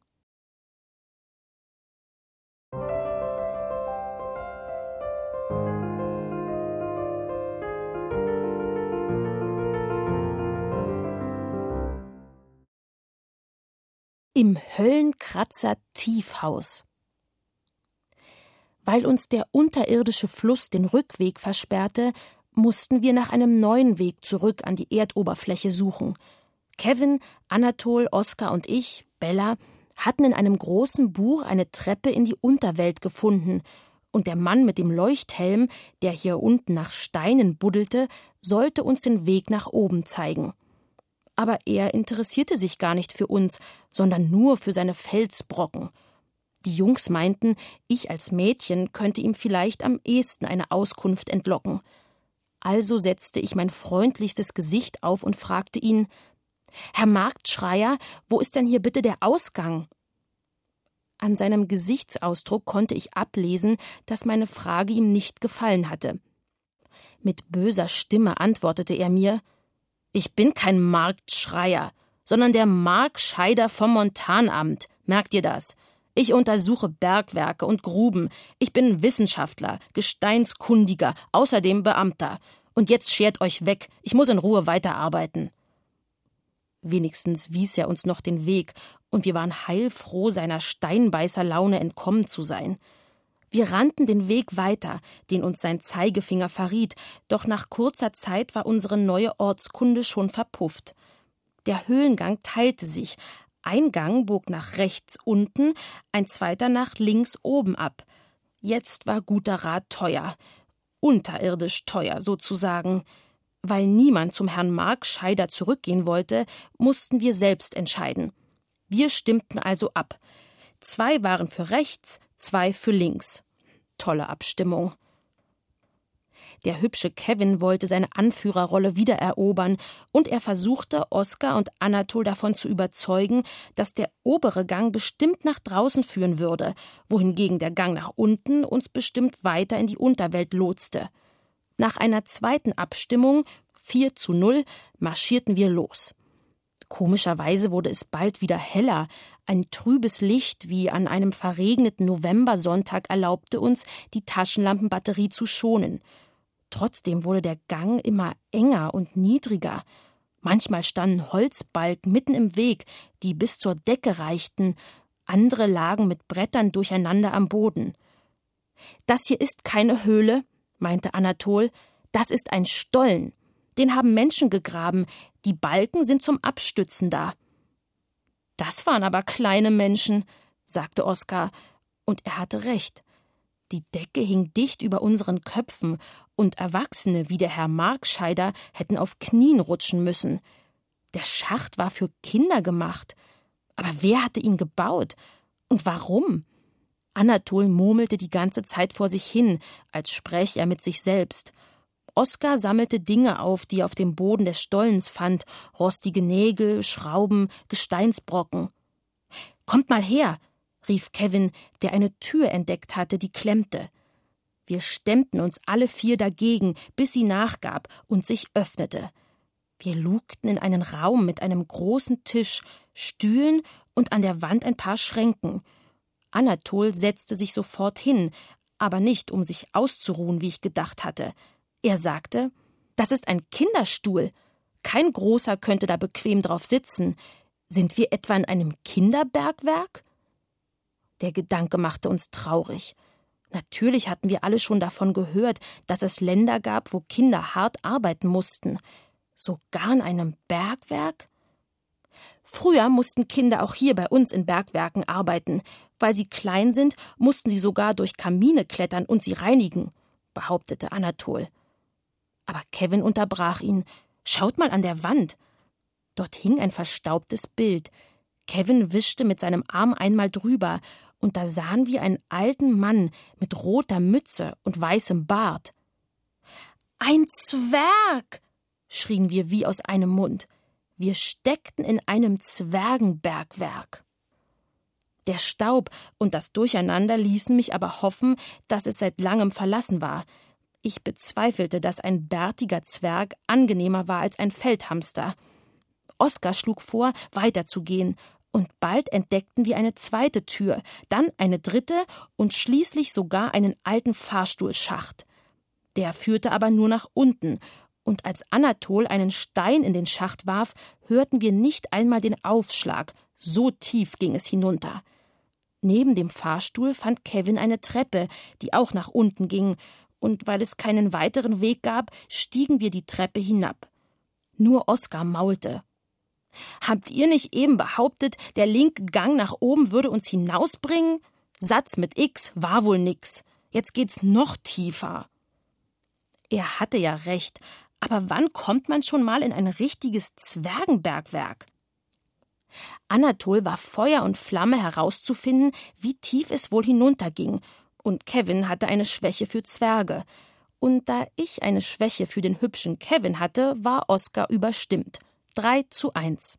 Im Höllenkratzer Tiefhaus. Weil uns der unterirdische Fluss den Rückweg versperrte, mussten wir nach einem neuen Weg zurück an die Erdoberfläche suchen. Kevin, Anatol, Oskar und ich, Bella, hatten in einem großen Buch eine Treppe in die Unterwelt gefunden, und der Mann mit dem Leuchthelm, der hier unten nach Steinen buddelte, sollte uns den Weg nach oben zeigen aber er interessierte sich gar nicht für uns, sondern nur für seine Felsbrocken. Die Jungs meinten, ich als Mädchen könnte ihm vielleicht am ehesten eine Auskunft entlocken. Also setzte ich mein freundlichstes Gesicht auf und fragte ihn Herr Marktschreier, wo ist denn hier bitte der Ausgang? An seinem Gesichtsausdruck konnte ich ablesen, dass meine Frage ihm nicht gefallen hatte. Mit böser Stimme antwortete er mir ich bin kein Marktschreier, sondern der Markscheider vom Montanamt. Merkt ihr das? Ich untersuche Bergwerke und Gruben. Ich bin Wissenschaftler, Gesteinskundiger, außerdem Beamter. Und jetzt schert euch weg. Ich muss in Ruhe weiterarbeiten. Wenigstens wies er uns noch den Weg, und wir waren heilfroh, seiner Steinbeißerlaune entkommen zu sein. Wir rannten den Weg weiter, den uns sein Zeigefinger verriet, doch nach kurzer Zeit war unsere neue Ortskunde schon verpufft. Der Höhlengang teilte sich. Ein Gang bog nach rechts unten, ein zweiter nach links oben ab. Jetzt war guter Rat teuer, unterirdisch teuer sozusagen. Weil niemand zum Herrn Mark Scheider zurückgehen wollte, mussten wir selbst entscheiden. Wir stimmten also ab. Zwei waren für rechts, zwei für links. Tolle Abstimmung. Der hübsche Kevin wollte seine Anführerrolle wiedererobern, und er versuchte, Oskar und Anatol davon zu überzeugen, dass der obere Gang bestimmt nach draußen führen würde, wohingegen der Gang nach unten uns bestimmt weiter in die Unterwelt lotste. Nach einer zweiten Abstimmung, 4 zu 0, marschierten wir los. Komischerweise wurde es bald wieder heller. Ein trübes Licht wie an einem verregneten Novembersonntag erlaubte uns, die Taschenlampenbatterie zu schonen. Trotzdem wurde der Gang immer enger und niedriger. Manchmal standen Holzbalken mitten im Weg, die bis zur Decke reichten, andere lagen mit Brettern durcheinander am Boden. Das hier ist keine Höhle, meinte Anatol, das ist ein Stollen. Den haben Menschen gegraben, die Balken sind zum Abstützen da. Das waren aber kleine Menschen, sagte Oskar, und er hatte recht. Die Decke hing dicht über unseren Köpfen, und Erwachsene wie der Herr Markscheider hätten auf Knien rutschen müssen. Der Schacht war für Kinder gemacht. Aber wer hatte ihn gebaut? Und warum? Anatol murmelte die ganze Zeit vor sich hin, als spräche er mit sich selbst. Oskar sammelte Dinge auf, die er auf dem Boden des Stollens fand, rostige Nägel, Schrauben, Gesteinsbrocken. Kommt mal her, rief Kevin, der eine Tür entdeckt hatte, die klemmte. Wir stemmten uns alle vier dagegen, bis sie nachgab und sich öffnete. Wir lugten in einen Raum mit einem großen Tisch, Stühlen und an der Wand ein paar Schränken. Anatol setzte sich sofort hin, aber nicht, um sich auszuruhen, wie ich gedacht hatte. Er sagte, das ist ein Kinderstuhl. Kein großer könnte da bequem drauf sitzen. Sind wir etwa in einem Kinderbergwerk? Der Gedanke machte uns traurig. Natürlich hatten wir alle schon davon gehört, dass es Länder gab, wo Kinder hart arbeiten mussten. Sogar in einem Bergwerk? Früher mussten Kinder auch hier bei uns in Bergwerken arbeiten. Weil sie klein sind, mussten sie sogar durch Kamine klettern und sie reinigen, behauptete Anatol. Aber Kevin unterbrach ihn. Schaut mal an der Wand. Dort hing ein verstaubtes Bild. Kevin wischte mit seinem Arm einmal drüber, und da sahen wir einen alten Mann mit roter Mütze und weißem Bart. Ein Zwerg! schrien wir wie aus einem Mund. Wir steckten in einem Zwergenbergwerk. Der Staub und das Durcheinander ließen mich aber hoffen, dass es seit langem verlassen war. Ich bezweifelte, dass ein bärtiger Zwerg angenehmer war als ein Feldhamster. Oskar schlug vor, weiterzugehen, und bald entdeckten wir eine zweite Tür, dann eine dritte und schließlich sogar einen alten Fahrstuhlschacht. Der führte aber nur nach unten, und als Anatol einen Stein in den Schacht warf, hörten wir nicht einmal den Aufschlag, so tief ging es hinunter. Neben dem Fahrstuhl fand Kevin eine Treppe, die auch nach unten ging, und weil es keinen weiteren Weg gab, stiegen wir die Treppe hinab. Nur Oskar maulte Habt ihr nicht eben behauptet, der linke Gang nach oben würde uns hinausbringen? Satz mit X war wohl nix. Jetzt geht's noch tiefer. Er hatte ja recht, aber wann kommt man schon mal in ein richtiges Zwergenbergwerk? Anatol war Feuer und Flamme herauszufinden, wie tief es wohl hinunterging, und Kevin hatte eine Schwäche für Zwerge. Und da ich eine Schwäche für den hübschen Kevin hatte, war Oskar überstimmt. 3 zu 1.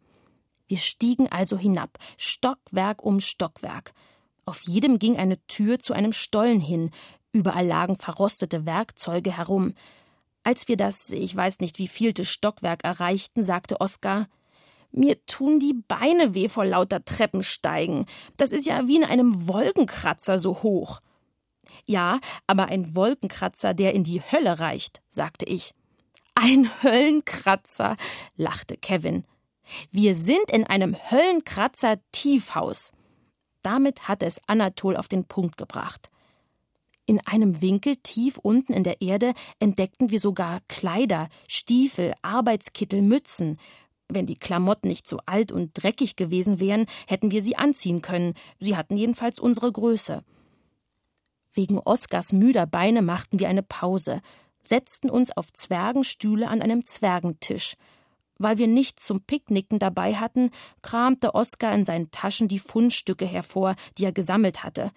Wir stiegen also hinab, Stockwerk um Stockwerk. Auf jedem ging eine Tür zu einem Stollen hin, überall lagen verrostete Werkzeuge herum. Als wir das, ich weiß nicht wie vielte Stockwerk erreichten, sagte Oskar, mir tun die Beine weh vor lauter Treppensteigen. Das ist ja wie in einem Wolkenkratzer so hoch. Ja, aber ein Wolkenkratzer, der in die Hölle reicht, sagte ich. Ein Höllenkratzer, lachte Kevin. Wir sind in einem Höllenkratzer Tiefhaus. Damit hatte es Anatol auf den Punkt gebracht. In einem Winkel tief unten in der Erde entdeckten wir sogar Kleider, Stiefel, Arbeitskittel, Mützen. Wenn die Klamotten nicht so alt und dreckig gewesen wären, hätten wir sie anziehen können. Sie hatten jedenfalls unsere Größe. Wegen Oskars müder Beine machten wir eine Pause. setzten uns auf Zwergenstühle an einem Zwergentisch. Weil wir nichts zum Picknicken dabei hatten, kramte Oskar in seinen Taschen die Fundstücke hervor, die er gesammelt hatte.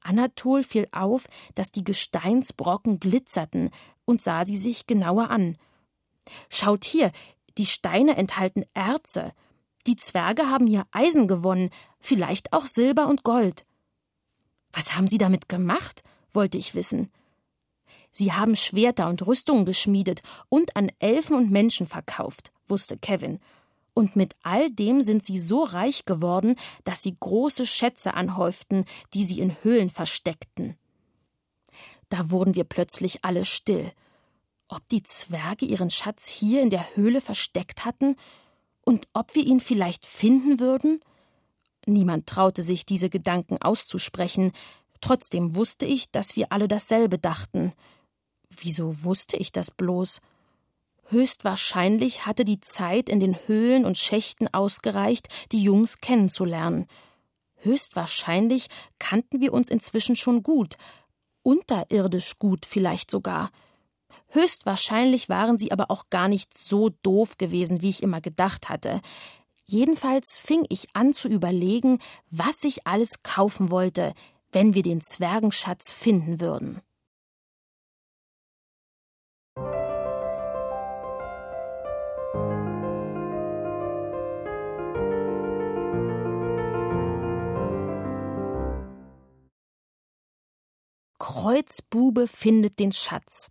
Anatol fiel auf, dass die Gesteinsbrocken glitzerten und sah sie sich genauer an. Schaut hier, die Steine enthalten Erze. Die Zwerge haben hier Eisen gewonnen, vielleicht auch Silber und Gold. Was haben Sie damit gemacht? wollte ich wissen. Sie haben Schwerter und Rüstungen geschmiedet und an Elfen und Menschen verkauft, wusste Kevin. Und mit all dem sind sie so reich geworden, dass sie große Schätze anhäuften, die sie in Höhlen versteckten. Da wurden wir plötzlich alle still. Ob die Zwerge ihren Schatz hier in der Höhle versteckt hatten und ob wir ihn vielleicht finden würden? Niemand traute sich, diese Gedanken auszusprechen, trotzdem wusste ich, dass wir alle dasselbe dachten. Wieso wusste ich das bloß? Höchstwahrscheinlich hatte die Zeit in den Höhlen und Schächten ausgereicht, die Jungs kennenzulernen. Höchstwahrscheinlich kannten wir uns inzwischen schon gut, unterirdisch gut vielleicht sogar. Höchstwahrscheinlich waren sie aber auch gar nicht so doof gewesen, wie ich immer gedacht hatte. Jedenfalls fing ich an zu überlegen, was ich alles kaufen wollte, wenn wir den Zwergenschatz finden würden. Kreuzbube findet den Schatz.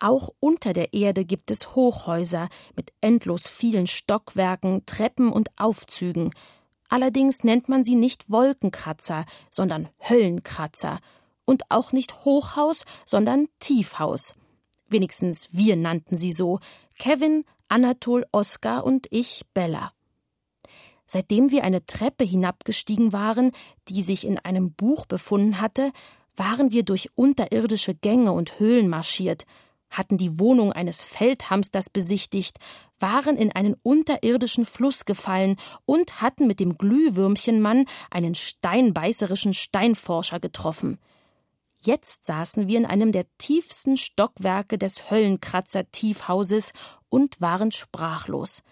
Auch unter der Erde gibt es Hochhäuser mit endlos vielen Stockwerken, Treppen und Aufzügen. Allerdings nennt man sie nicht Wolkenkratzer, sondern Höllenkratzer. Und auch nicht Hochhaus, sondern Tiefhaus. Wenigstens wir nannten sie so. Kevin, Anatol, Oskar und ich Bella. Seitdem wir eine Treppe hinabgestiegen waren, die sich in einem Buch befunden hatte, waren wir durch unterirdische Gänge und Höhlen marschiert, hatten die Wohnung eines Feldhamsters besichtigt, waren in einen unterirdischen Fluss gefallen und hatten mit dem Glühwürmchenmann einen steinbeißerischen Steinforscher getroffen. Jetzt saßen wir in einem der tiefsten Stockwerke des Höllenkratzer Tiefhauses und waren sprachlos.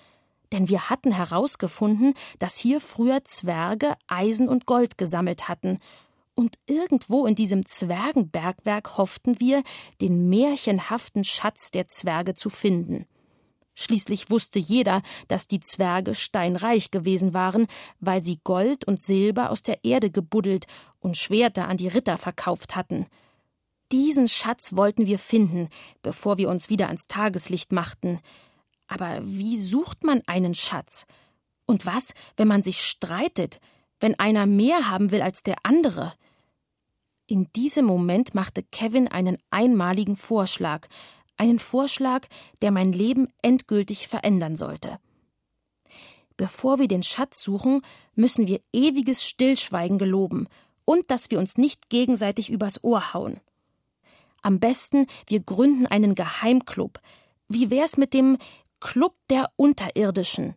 Denn wir hatten herausgefunden, dass hier früher Zwerge Eisen und Gold gesammelt hatten und irgendwo in diesem Zwergenbergwerk hofften wir, den märchenhaften Schatz der Zwerge zu finden. Schließlich wusste jeder, dass die Zwerge steinreich gewesen waren, weil sie Gold und Silber aus der Erde gebuddelt und Schwerter an die Ritter verkauft hatten. Diesen Schatz wollten wir finden, bevor wir uns wieder ans Tageslicht machten. Aber wie sucht man einen Schatz? Und was, wenn man sich streitet, wenn einer mehr haben will als der andere? In diesem Moment machte Kevin einen einmaligen Vorschlag, einen Vorschlag, der mein Leben endgültig verändern sollte. Bevor wir den Schatz suchen, müssen wir ewiges Stillschweigen geloben und dass wir uns nicht gegenseitig übers Ohr hauen. Am besten, wir gründen einen Geheimclub. Wie wär's mit dem Club der Unterirdischen?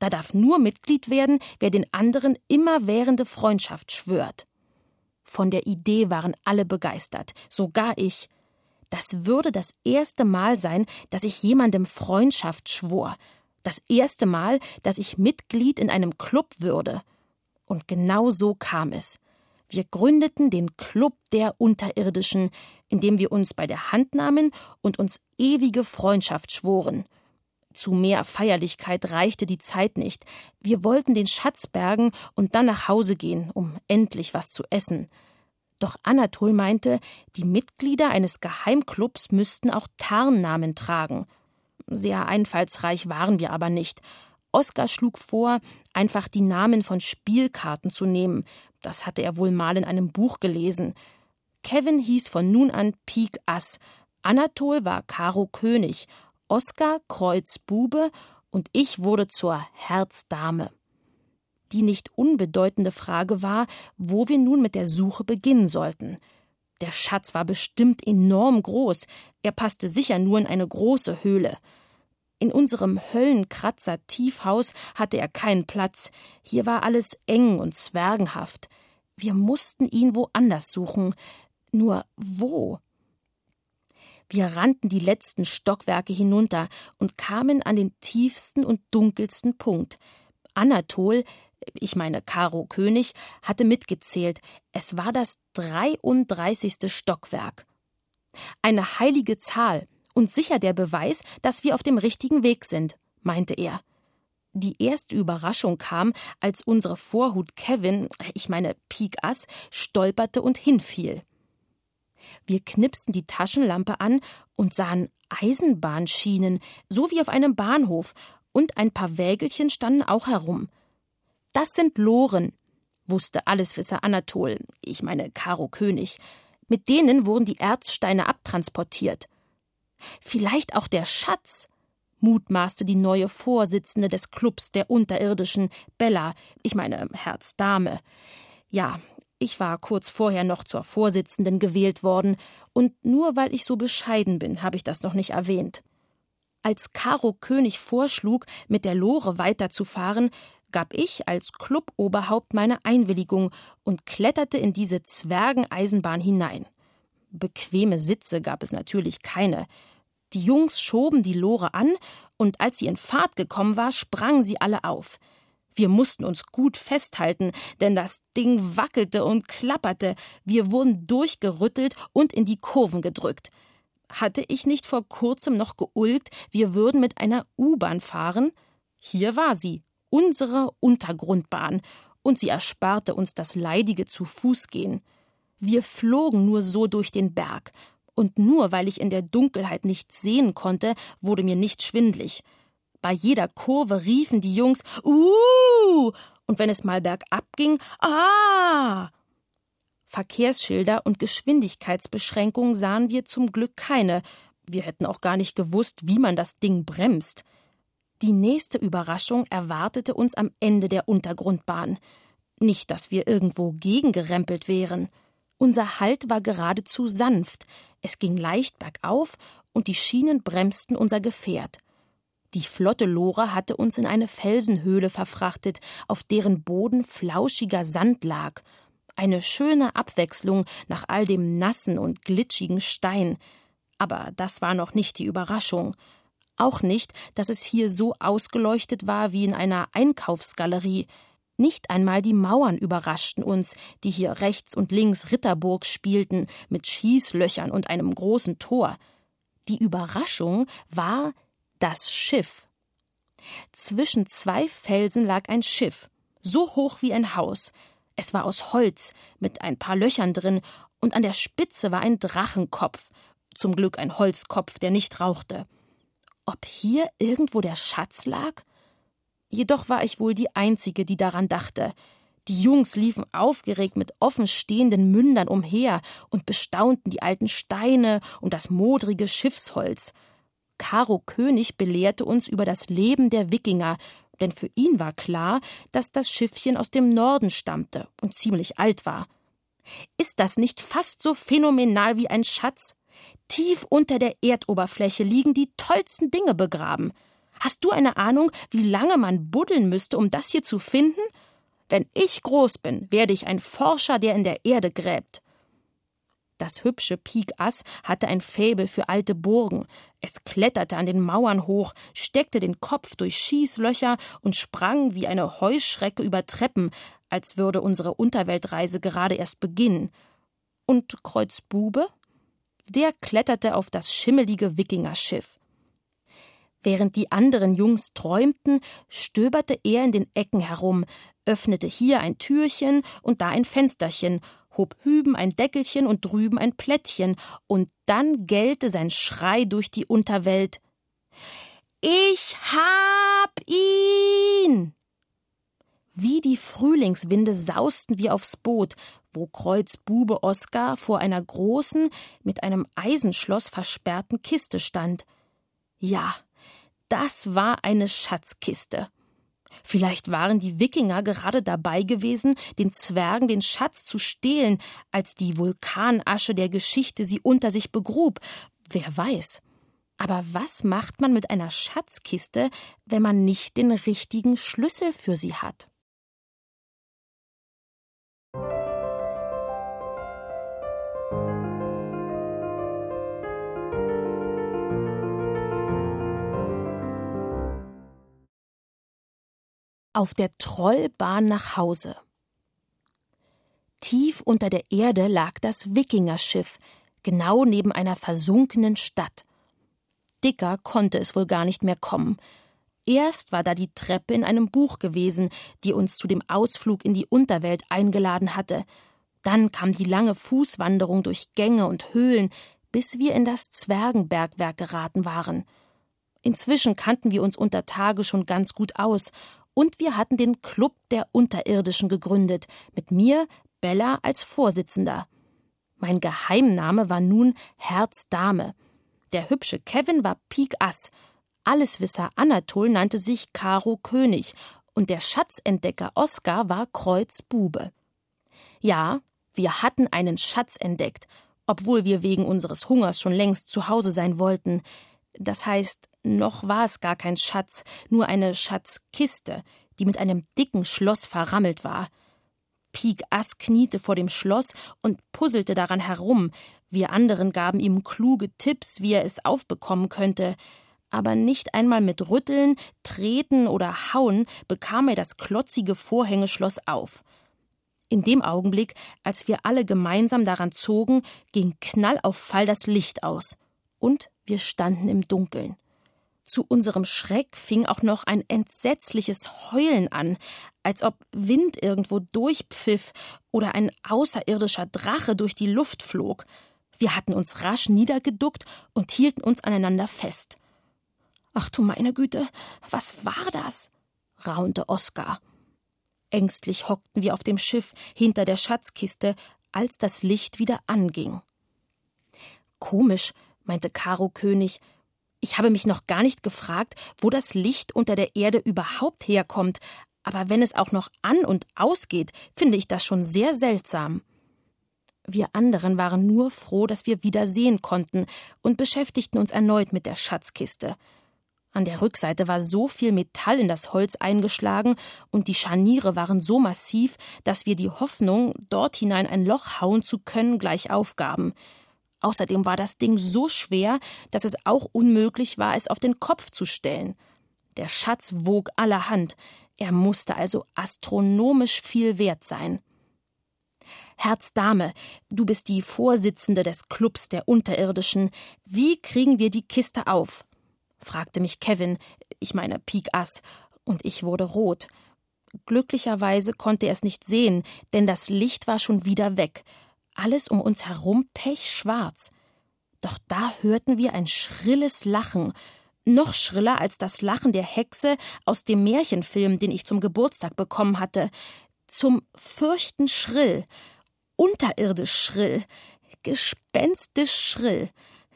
Da darf nur Mitglied werden, wer den anderen immerwährende Freundschaft schwört. Von der Idee waren alle begeistert, sogar ich. Das würde das erste Mal sein, dass ich jemandem Freundschaft schwor, das erste Mal, dass ich Mitglied in einem Club würde. Und genau so kam es. Wir gründeten den Club der Unterirdischen, indem wir uns bei der Hand nahmen und uns ewige Freundschaft schworen. Zu mehr Feierlichkeit reichte die Zeit nicht. Wir wollten den Schatz bergen und dann nach Hause gehen, um endlich was zu essen. Doch Anatol meinte, die Mitglieder eines Geheimclubs müssten auch Tarnnamen tragen. Sehr einfallsreich waren wir aber nicht. Oskar schlug vor, einfach die Namen von Spielkarten zu nehmen. Das hatte er wohl mal in einem Buch gelesen. Kevin hieß von nun an Pik Ass. Anatol war Karo König. Oskar Kreuz Bube und ich wurde zur Herzdame. Die nicht unbedeutende Frage war, wo wir nun mit der Suche beginnen sollten. Der Schatz war bestimmt enorm groß, er passte sicher nur in eine große Höhle. In unserem Höllenkratzer Tiefhaus hatte er keinen Platz, hier war alles eng und zwergenhaft. Wir mussten ihn woanders suchen. Nur wo? Wir rannten die letzten Stockwerke hinunter und kamen an den tiefsten und dunkelsten Punkt. Anatol, ich meine Karo König, hatte mitgezählt. Es war das 33. Stockwerk. Eine heilige Zahl und sicher der Beweis, dass wir auf dem richtigen Weg sind, meinte er. Die erste Überraschung kam, als unsere Vorhut Kevin, ich meine Pik Ass, stolperte und hinfiel. Wir knipsten die Taschenlampe an und sahen Eisenbahnschienen, so wie auf einem Bahnhof, und ein paar Wägelchen standen auch herum. Das sind Loren, wusste Alleswisser Anatol, ich meine Karo König. Mit denen wurden die Erzsteine abtransportiert. Vielleicht auch der Schatz, mutmaßte die neue Vorsitzende des Clubs der Unterirdischen, Bella, ich meine Herzdame. Ja, ich war kurz vorher noch zur Vorsitzenden gewählt worden, und nur weil ich so bescheiden bin, habe ich das noch nicht erwähnt. Als Karo König vorschlug, mit der Lore weiterzufahren, gab ich als Cluboberhaupt meine Einwilligung und kletterte in diese Zwergeneisenbahn hinein. Bequeme Sitze gab es natürlich keine. Die Jungs schoben die Lore an, und als sie in Fahrt gekommen war, sprangen sie alle auf. Wir mussten uns gut festhalten, denn das Ding wackelte und klapperte. Wir wurden durchgerüttelt und in die Kurven gedrückt. Hatte ich nicht vor kurzem noch geulgt, wir würden mit einer U-Bahn fahren? Hier war sie, unsere Untergrundbahn, und sie ersparte uns das leidige zu Fuß gehen. Wir flogen nur so durch den Berg, und nur weil ich in der Dunkelheit nichts sehen konnte, wurde mir nicht schwindlig. Bei jeder Kurve riefen die Jungs Uh! Und wenn es mal bergab ging, Ah! Verkehrsschilder und Geschwindigkeitsbeschränkungen sahen wir zum Glück keine. Wir hätten auch gar nicht gewusst, wie man das Ding bremst. Die nächste Überraschung erwartete uns am Ende der Untergrundbahn. Nicht, dass wir irgendwo gegengerempelt wären. Unser Halt war geradezu sanft. Es ging leicht bergauf und die Schienen bremsten unser Gefährt. Die flotte Lore hatte uns in eine Felsenhöhle verfrachtet, auf deren Boden flauschiger Sand lag. Eine schöne Abwechslung nach all dem nassen und glitschigen Stein. Aber das war noch nicht die Überraschung. Auch nicht, dass es hier so ausgeleuchtet war wie in einer Einkaufsgalerie. Nicht einmal die Mauern überraschten uns, die hier rechts und links Ritterburg spielten, mit Schießlöchern und einem großen Tor. Die Überraschung war das Schiff. Zwischen zwei Felsen lag ein Schiff, so hoch wie ein Haus. Es war aus Holz, mit ein paar Löchern drin, und an der Spitze war ein Drachenkopf, zum Glück ein Holzkopf, der nicht rauchte. Ob hier irgendwo der Schatz lag? Jedoch war ich wohl die Einzige, die daran dachte. Die Jungs liefen aufgeregt mit offen stehenden Mündern umher und bestaunten die alten Steine und das modrige Schiffsholz. Karo König belehrte uns über das Leben der Wikinger, denn für ihn war klar, dass das Schiffchen aus dem Norden stammte und ziemlich alt war. Ist das nicht fast so phänomenal wie ein Schatz? Tief unter der Erdoberfläche liegen die tollsten Dinge begraben. Hast du eine Ahnung, wie lange man buddeln müsste, um das hier zu finden? Wenn ich groß bin, werde ich ein Forscher, der in der Erde gräbt. Das hübsche Pik Ass hatte ein Fäbel für alte Burgen. Es kletterte an den Mauern hoch, steckte den Kopf durch Schießlöcher und sprang wie eine Heuschrecke über Treppen, als würde unsere Unterweltreise gerade erst beginnen. Und Kreuzbube? Der kletterte auf das schimmelige Wikingerschiff. Während die anderen Jungs träumten, stöberte er in den Ecken herum, öffnete hier ein Türchen und da ein Fensterchen hob hüben ein Deckelchen und drüben ein Plättchen, und dann gellte sein Schrei durch die Unterwelt Ich hab ihn. Wie die Frühlingswinde sausten wir aufs Boot, wo Kreuzbube Oskar vor einer großen, mit einem Eisenschloss versperrten Kiste stand. Ja, das war eine Schatzkiste. Vielleicht waren die Wikinger gerade dabei gewesen, den Zwergen den Schatz zu stehlen, als die Vulkanasche der Geschichte sie unter sich begrub. Wer weiß. Aber was macht man mit einer Schatzkiste, wenn man nicht den richtigen Schlüssel für sie hat? Auf der Trollbahn nach Hause. Tief unter der Erde lag das Wikingerschiff, genau neben einer versunkenen Stadt. Dicker konnte es wohl gar nicht mehr kommen. Erst war da die Treppe in einem Buch gewesen, die uns zu dem Ausflug in die Unterwelt eingeladen hatte. Dann kam die lange Fußwanderung durch Gänge und Höhlen, bis wir in das Zwergenbergwerk geraten waren. Inzwischen kannten wir uns unter Tage schon ganz gut aus, und wir hatten den Club der Unterirdischen gegründet, mit mir, Bella, als Vorsitzender. Mein Geheimname war nun Herzdame. Der hübsche Kevin war Pik Ass, Alleswisser Anatol nannte sich Karo König und der Schatzentdecker Oskar war Kreuz Bube. Ja, wir hatten einen Schatz entdeckt, obwohl wir wegen unseres Hungers schon längst zu Hause sein wollten. Das heißt, noch war es gar kein Schatz, nur eine Schatzkiste, die mit einem dicken Schloss verrammelt war. Pik Ass kniete vor dem Schloss und puzzelte daran herum. Wir anderen gaben ihm kluge Tipps, wie er es aufbekommen könnte. Aber nicht einmal mit Rütteln, Treten oder Hauen bekam er das klotzige Vorhängeschloss auf. In dem Augenblick, als wir alle gemeinsam daran zogen, ging Knall auf Fall das Licht aus. Und wir standen im Dunkeln. Zu unserem Schreck fing auch noch ein entsetzliches Heulen an, als ob Wind irgendwo durchpfiff oder ein außerirdischer Drache durch die Luft flog. Wir hatten uns rasch niedergeduckt und hielten uns aneinander fest. Ach du meine Güte, was war das? raunte Oskar. Ängstlich hockten wir auf dem Schiff hinter der Schatzkiste, als das Licht wieder anging. Komisch, meinte Karo König. Ich habe mich noch gar nicht gefragt, wo das Licht unter der Erde überhaupt herkommt, aber wenn es auch noch an und ausgeht, finde ich das schon sehr seltsam. Wir anderen waren nur froh, dass wir wieder sehen konnten und beschäftigten uns erneut mit der Schatzkiste. An der Rückseite war so viel Metall in das Holz eingeschlagen und die Scharniere waren so massiv, dass wir die Hoffnung, dort hinein ein Loch hauen zu können, gleich aufgaben. Außerdem war das Ding so schwer, dass es auch unmöglich war, es auf den Kopf zu stellen. Der Schatz wog allerhand, er musste also astronomisch viel wert sein. Herzdame, du bist die Vorsitzende des Clubs der Unterirdischen. Wie kriegen wir die Kiste auf? fragte mich Kevin, ich meine Pik Ass, und ich wurde rot. Glücklicherweise konnte er es nicht sehen, denn das Licht war schon wieder weg. Alles um uns herum pechschwarz. Doch da hörten wir ein schrilles Lachen, noch schriller als das Lachen der Hexe aus dem Märchenfilm, den ich zum Geburtstag bekommen hatte. Zum Fürchten schrill, unterirdisch schrill, gespenstisch schrill.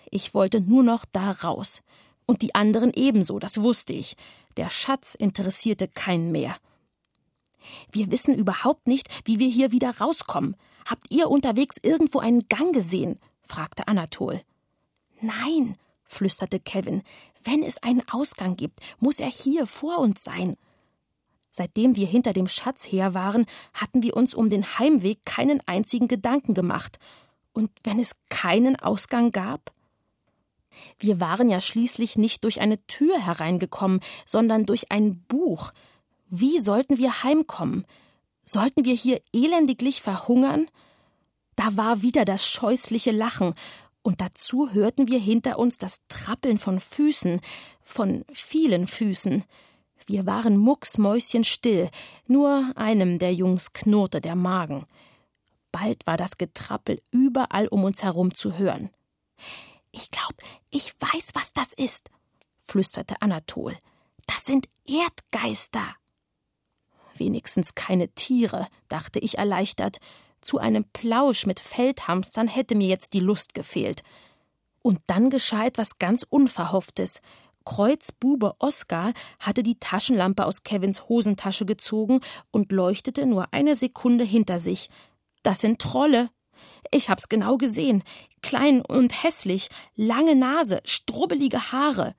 Ich wollte nur noch da raus. Und die anderen ebenso, das wusste ich. Der Schatz interessierte keinen mehr. Wir wissen überhaupt nicht, wie wir hier wieder rauskommen. Habt ihr unterwegs irgendwo einen Gang gesehen? fragte Anatol. Nein, flüsterte Kevin. Wenn es einen Ausgang gibt, muss er hier vor uns sein. Seitdem wir hinter dem Schatz her waren, hatten wir uns um den Heimweg keinen einzigen Gedanken gemacht. Und wenn es keinen Ausgang gab? Wir waren ja schließlich nicht durch eine Tür hereingekommen, sondern durch ein Buch. Wie sollten wir heimkommen? Sollten wir hier elendiglich verhungern? Da war wieder das scheußliche Lachen, und dazu hörten wir hinter uns das Trappeln von Füßen, von vielen Füßen. Wir waren mucksmäuschenstill, nur einem der Jungs knurrte der Magen. Bald war das Getrappel überall um uns herum zu hören. Ich glaub, ich weiß, was das ist, flüsterte Anatol. Das sind Erdgeister. Wenigstens keine Tiere, dachte ich erleichtert. Zu einem Plausch mit Feldhamstern hätte mir jetzt die Lust gefehlt. Und dann geschah etwas ganz Unverhofftes. Kreuzbube Oskar hatte die Taschenlampe aus Kevins Hosentasche gezogen und leuchtete nur eine Sekunde hinter sich. Das sind Trolle, ich hab's genau gesehen. Klein und hässlich, lange Nase, strubbelige Haare.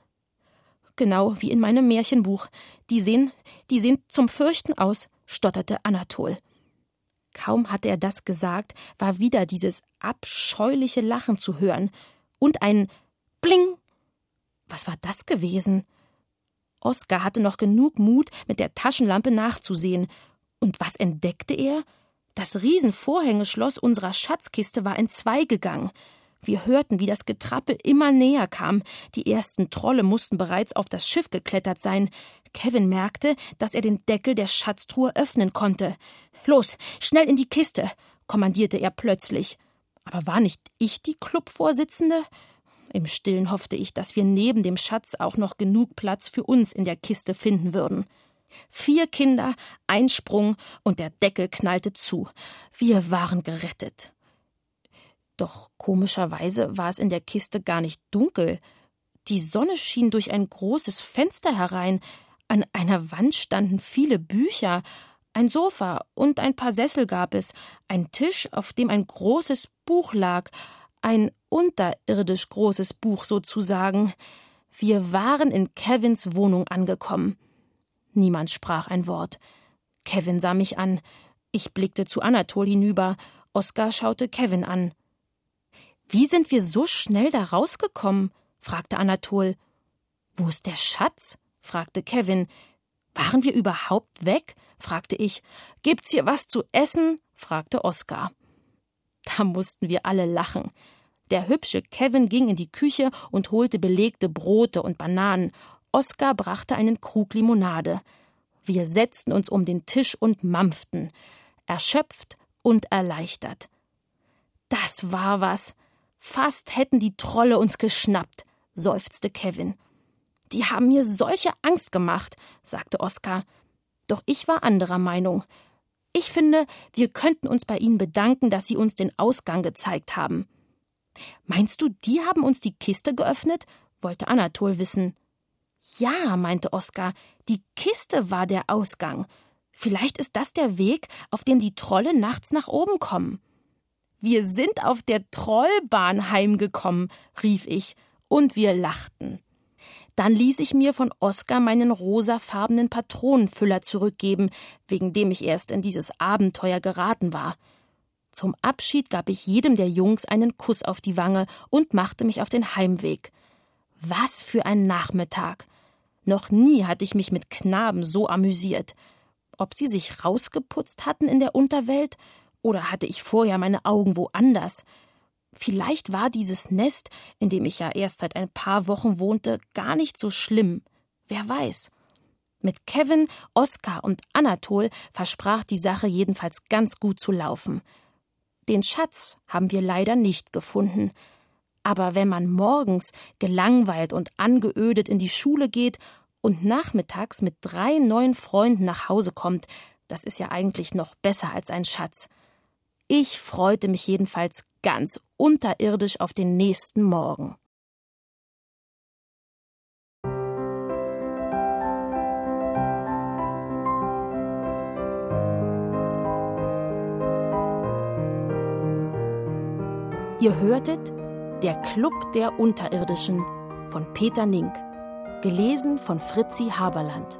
Genau wie in meinem Märchenbuch. Die sehen, die sehen zum Fürchten aus, stotterte Anatol. Kaum hatte er das gesagt, war wieder dieses abscheuliche Lachen zu hören und ein Bling. Was war das gewesen? Oskar hatte noch genug Mut, mit der Taschenlampe nachzusehen. Und was entdeckte er? Das Riesenvorhängeschloss unserer Schatzkiste war entzweigegangen. Wir hörten, wie das Getrappel immer näher kam. Die ersten Trolle mussten bereits auf das Schiff geklettert sein. Kevin merkte, dass er den Deckel der Schatztruhe öffnen konnte. Los, schnell in die Kiste, kommandierte er plötzlich. Aber war nicht ich die Clubvorsitzende? Im Stillen hoffte ich, dass wir neben dem Schatz auch noch genug Platz für uns in der Kiste finden würden. Vier Kinder, ein Sprung und der Deckel knallte zu. Wir waren gerettet. Doch komischerweise war es in der Kiste gar nicht dunkel. Die Sonne schien durch ein großes Fenster herein. An einer Wand standen viele Bücher, ein Sofa und ein paar Sessel gab es, ein Tisch, auf dem ein großes Buch lag, ein unterirdisch großes Buch sozusagen. Wir waren in Kevins Wohnung angekommen. Niemand sprach ein Wort. Kevin sah mich an. Ich blickte zu Anatol hinüber. Oskar schaute Kevin an. Wie sind wir so schnell da rausgekommen? fragte Anatol. Wo ist der Schatz? fragte Kevin. Waren wir überhaupt weg? fragte ich. Gibt's hier was zu essen? fragte Oskar. Da mussten wir alle lachen. Der hübsche Kevin ging in die Küche und holte belegte Brote und Bananen. Oskar brachte einen Krug Limonade. Wir setzten uns um den Tisch und mampften, erschöpft und erleichtert. Das war was. Fast hätten die Trolle uns geschnappt, seufzte Kevin. Die haben mir solche Angst gemacht, sagte Oskar. Doch ich war anderer Meinung. Ich finde, wir könnten uns bei ihnen bedanken, dass sie uns den Ausgang gezeigt haben. Meinst du, die haben uns die Kiste geöffnet? wollte Anatol wissen. Ja, meinte Oskar, die Kiste war der Ausgang. Vielleicht ist das der Weg, auf dem die Trolle nachts nach oben kommen. Wir sind auf der Trollbahn heimgekommen, rief ich, und wir lachten. Dann ließ ich mir von Oskar meinen rosafarbenen Patronenfüller zurückgeben, wegen dem ich erst in dieses Abenteuer geraten war. Zum Abschied gab ich jedem der Jungs einen Kuss auf die Wange und machte mich auf den Heimweg. Was für ein Nachmittag. Noch nie hatte ich mich mit Knaben so amüsiert. Ob sie sich rausgeputzt hatten in der Unterwelt, oder hatte ich vorher meine Augen woanders? Vielleicht war dieses Nest, in dem ich ja erst seit ein paar Wochen wohnte, gar nicht so schlimm. Wer weiß. Mit Kevin, Oskar und Anatol versprach die Sache jedenfalls ganz gut zu laufen. Den Schatz haben wir leider nicht gefunden. Aber wenn man morgens gelangweilt und angeödet in die Schule geht und nachmittags mit drei neuen Freunden nach Hause kommt, das ist ja eigentlich noch besser als ein Schatz. Ich freute mich jedenfalls ganz unterirdisch auf den nächsten Morgen. Ihr hörtet Der Club der Unterirdischen von Peter Nink, gelesen von Fritzi Haberland.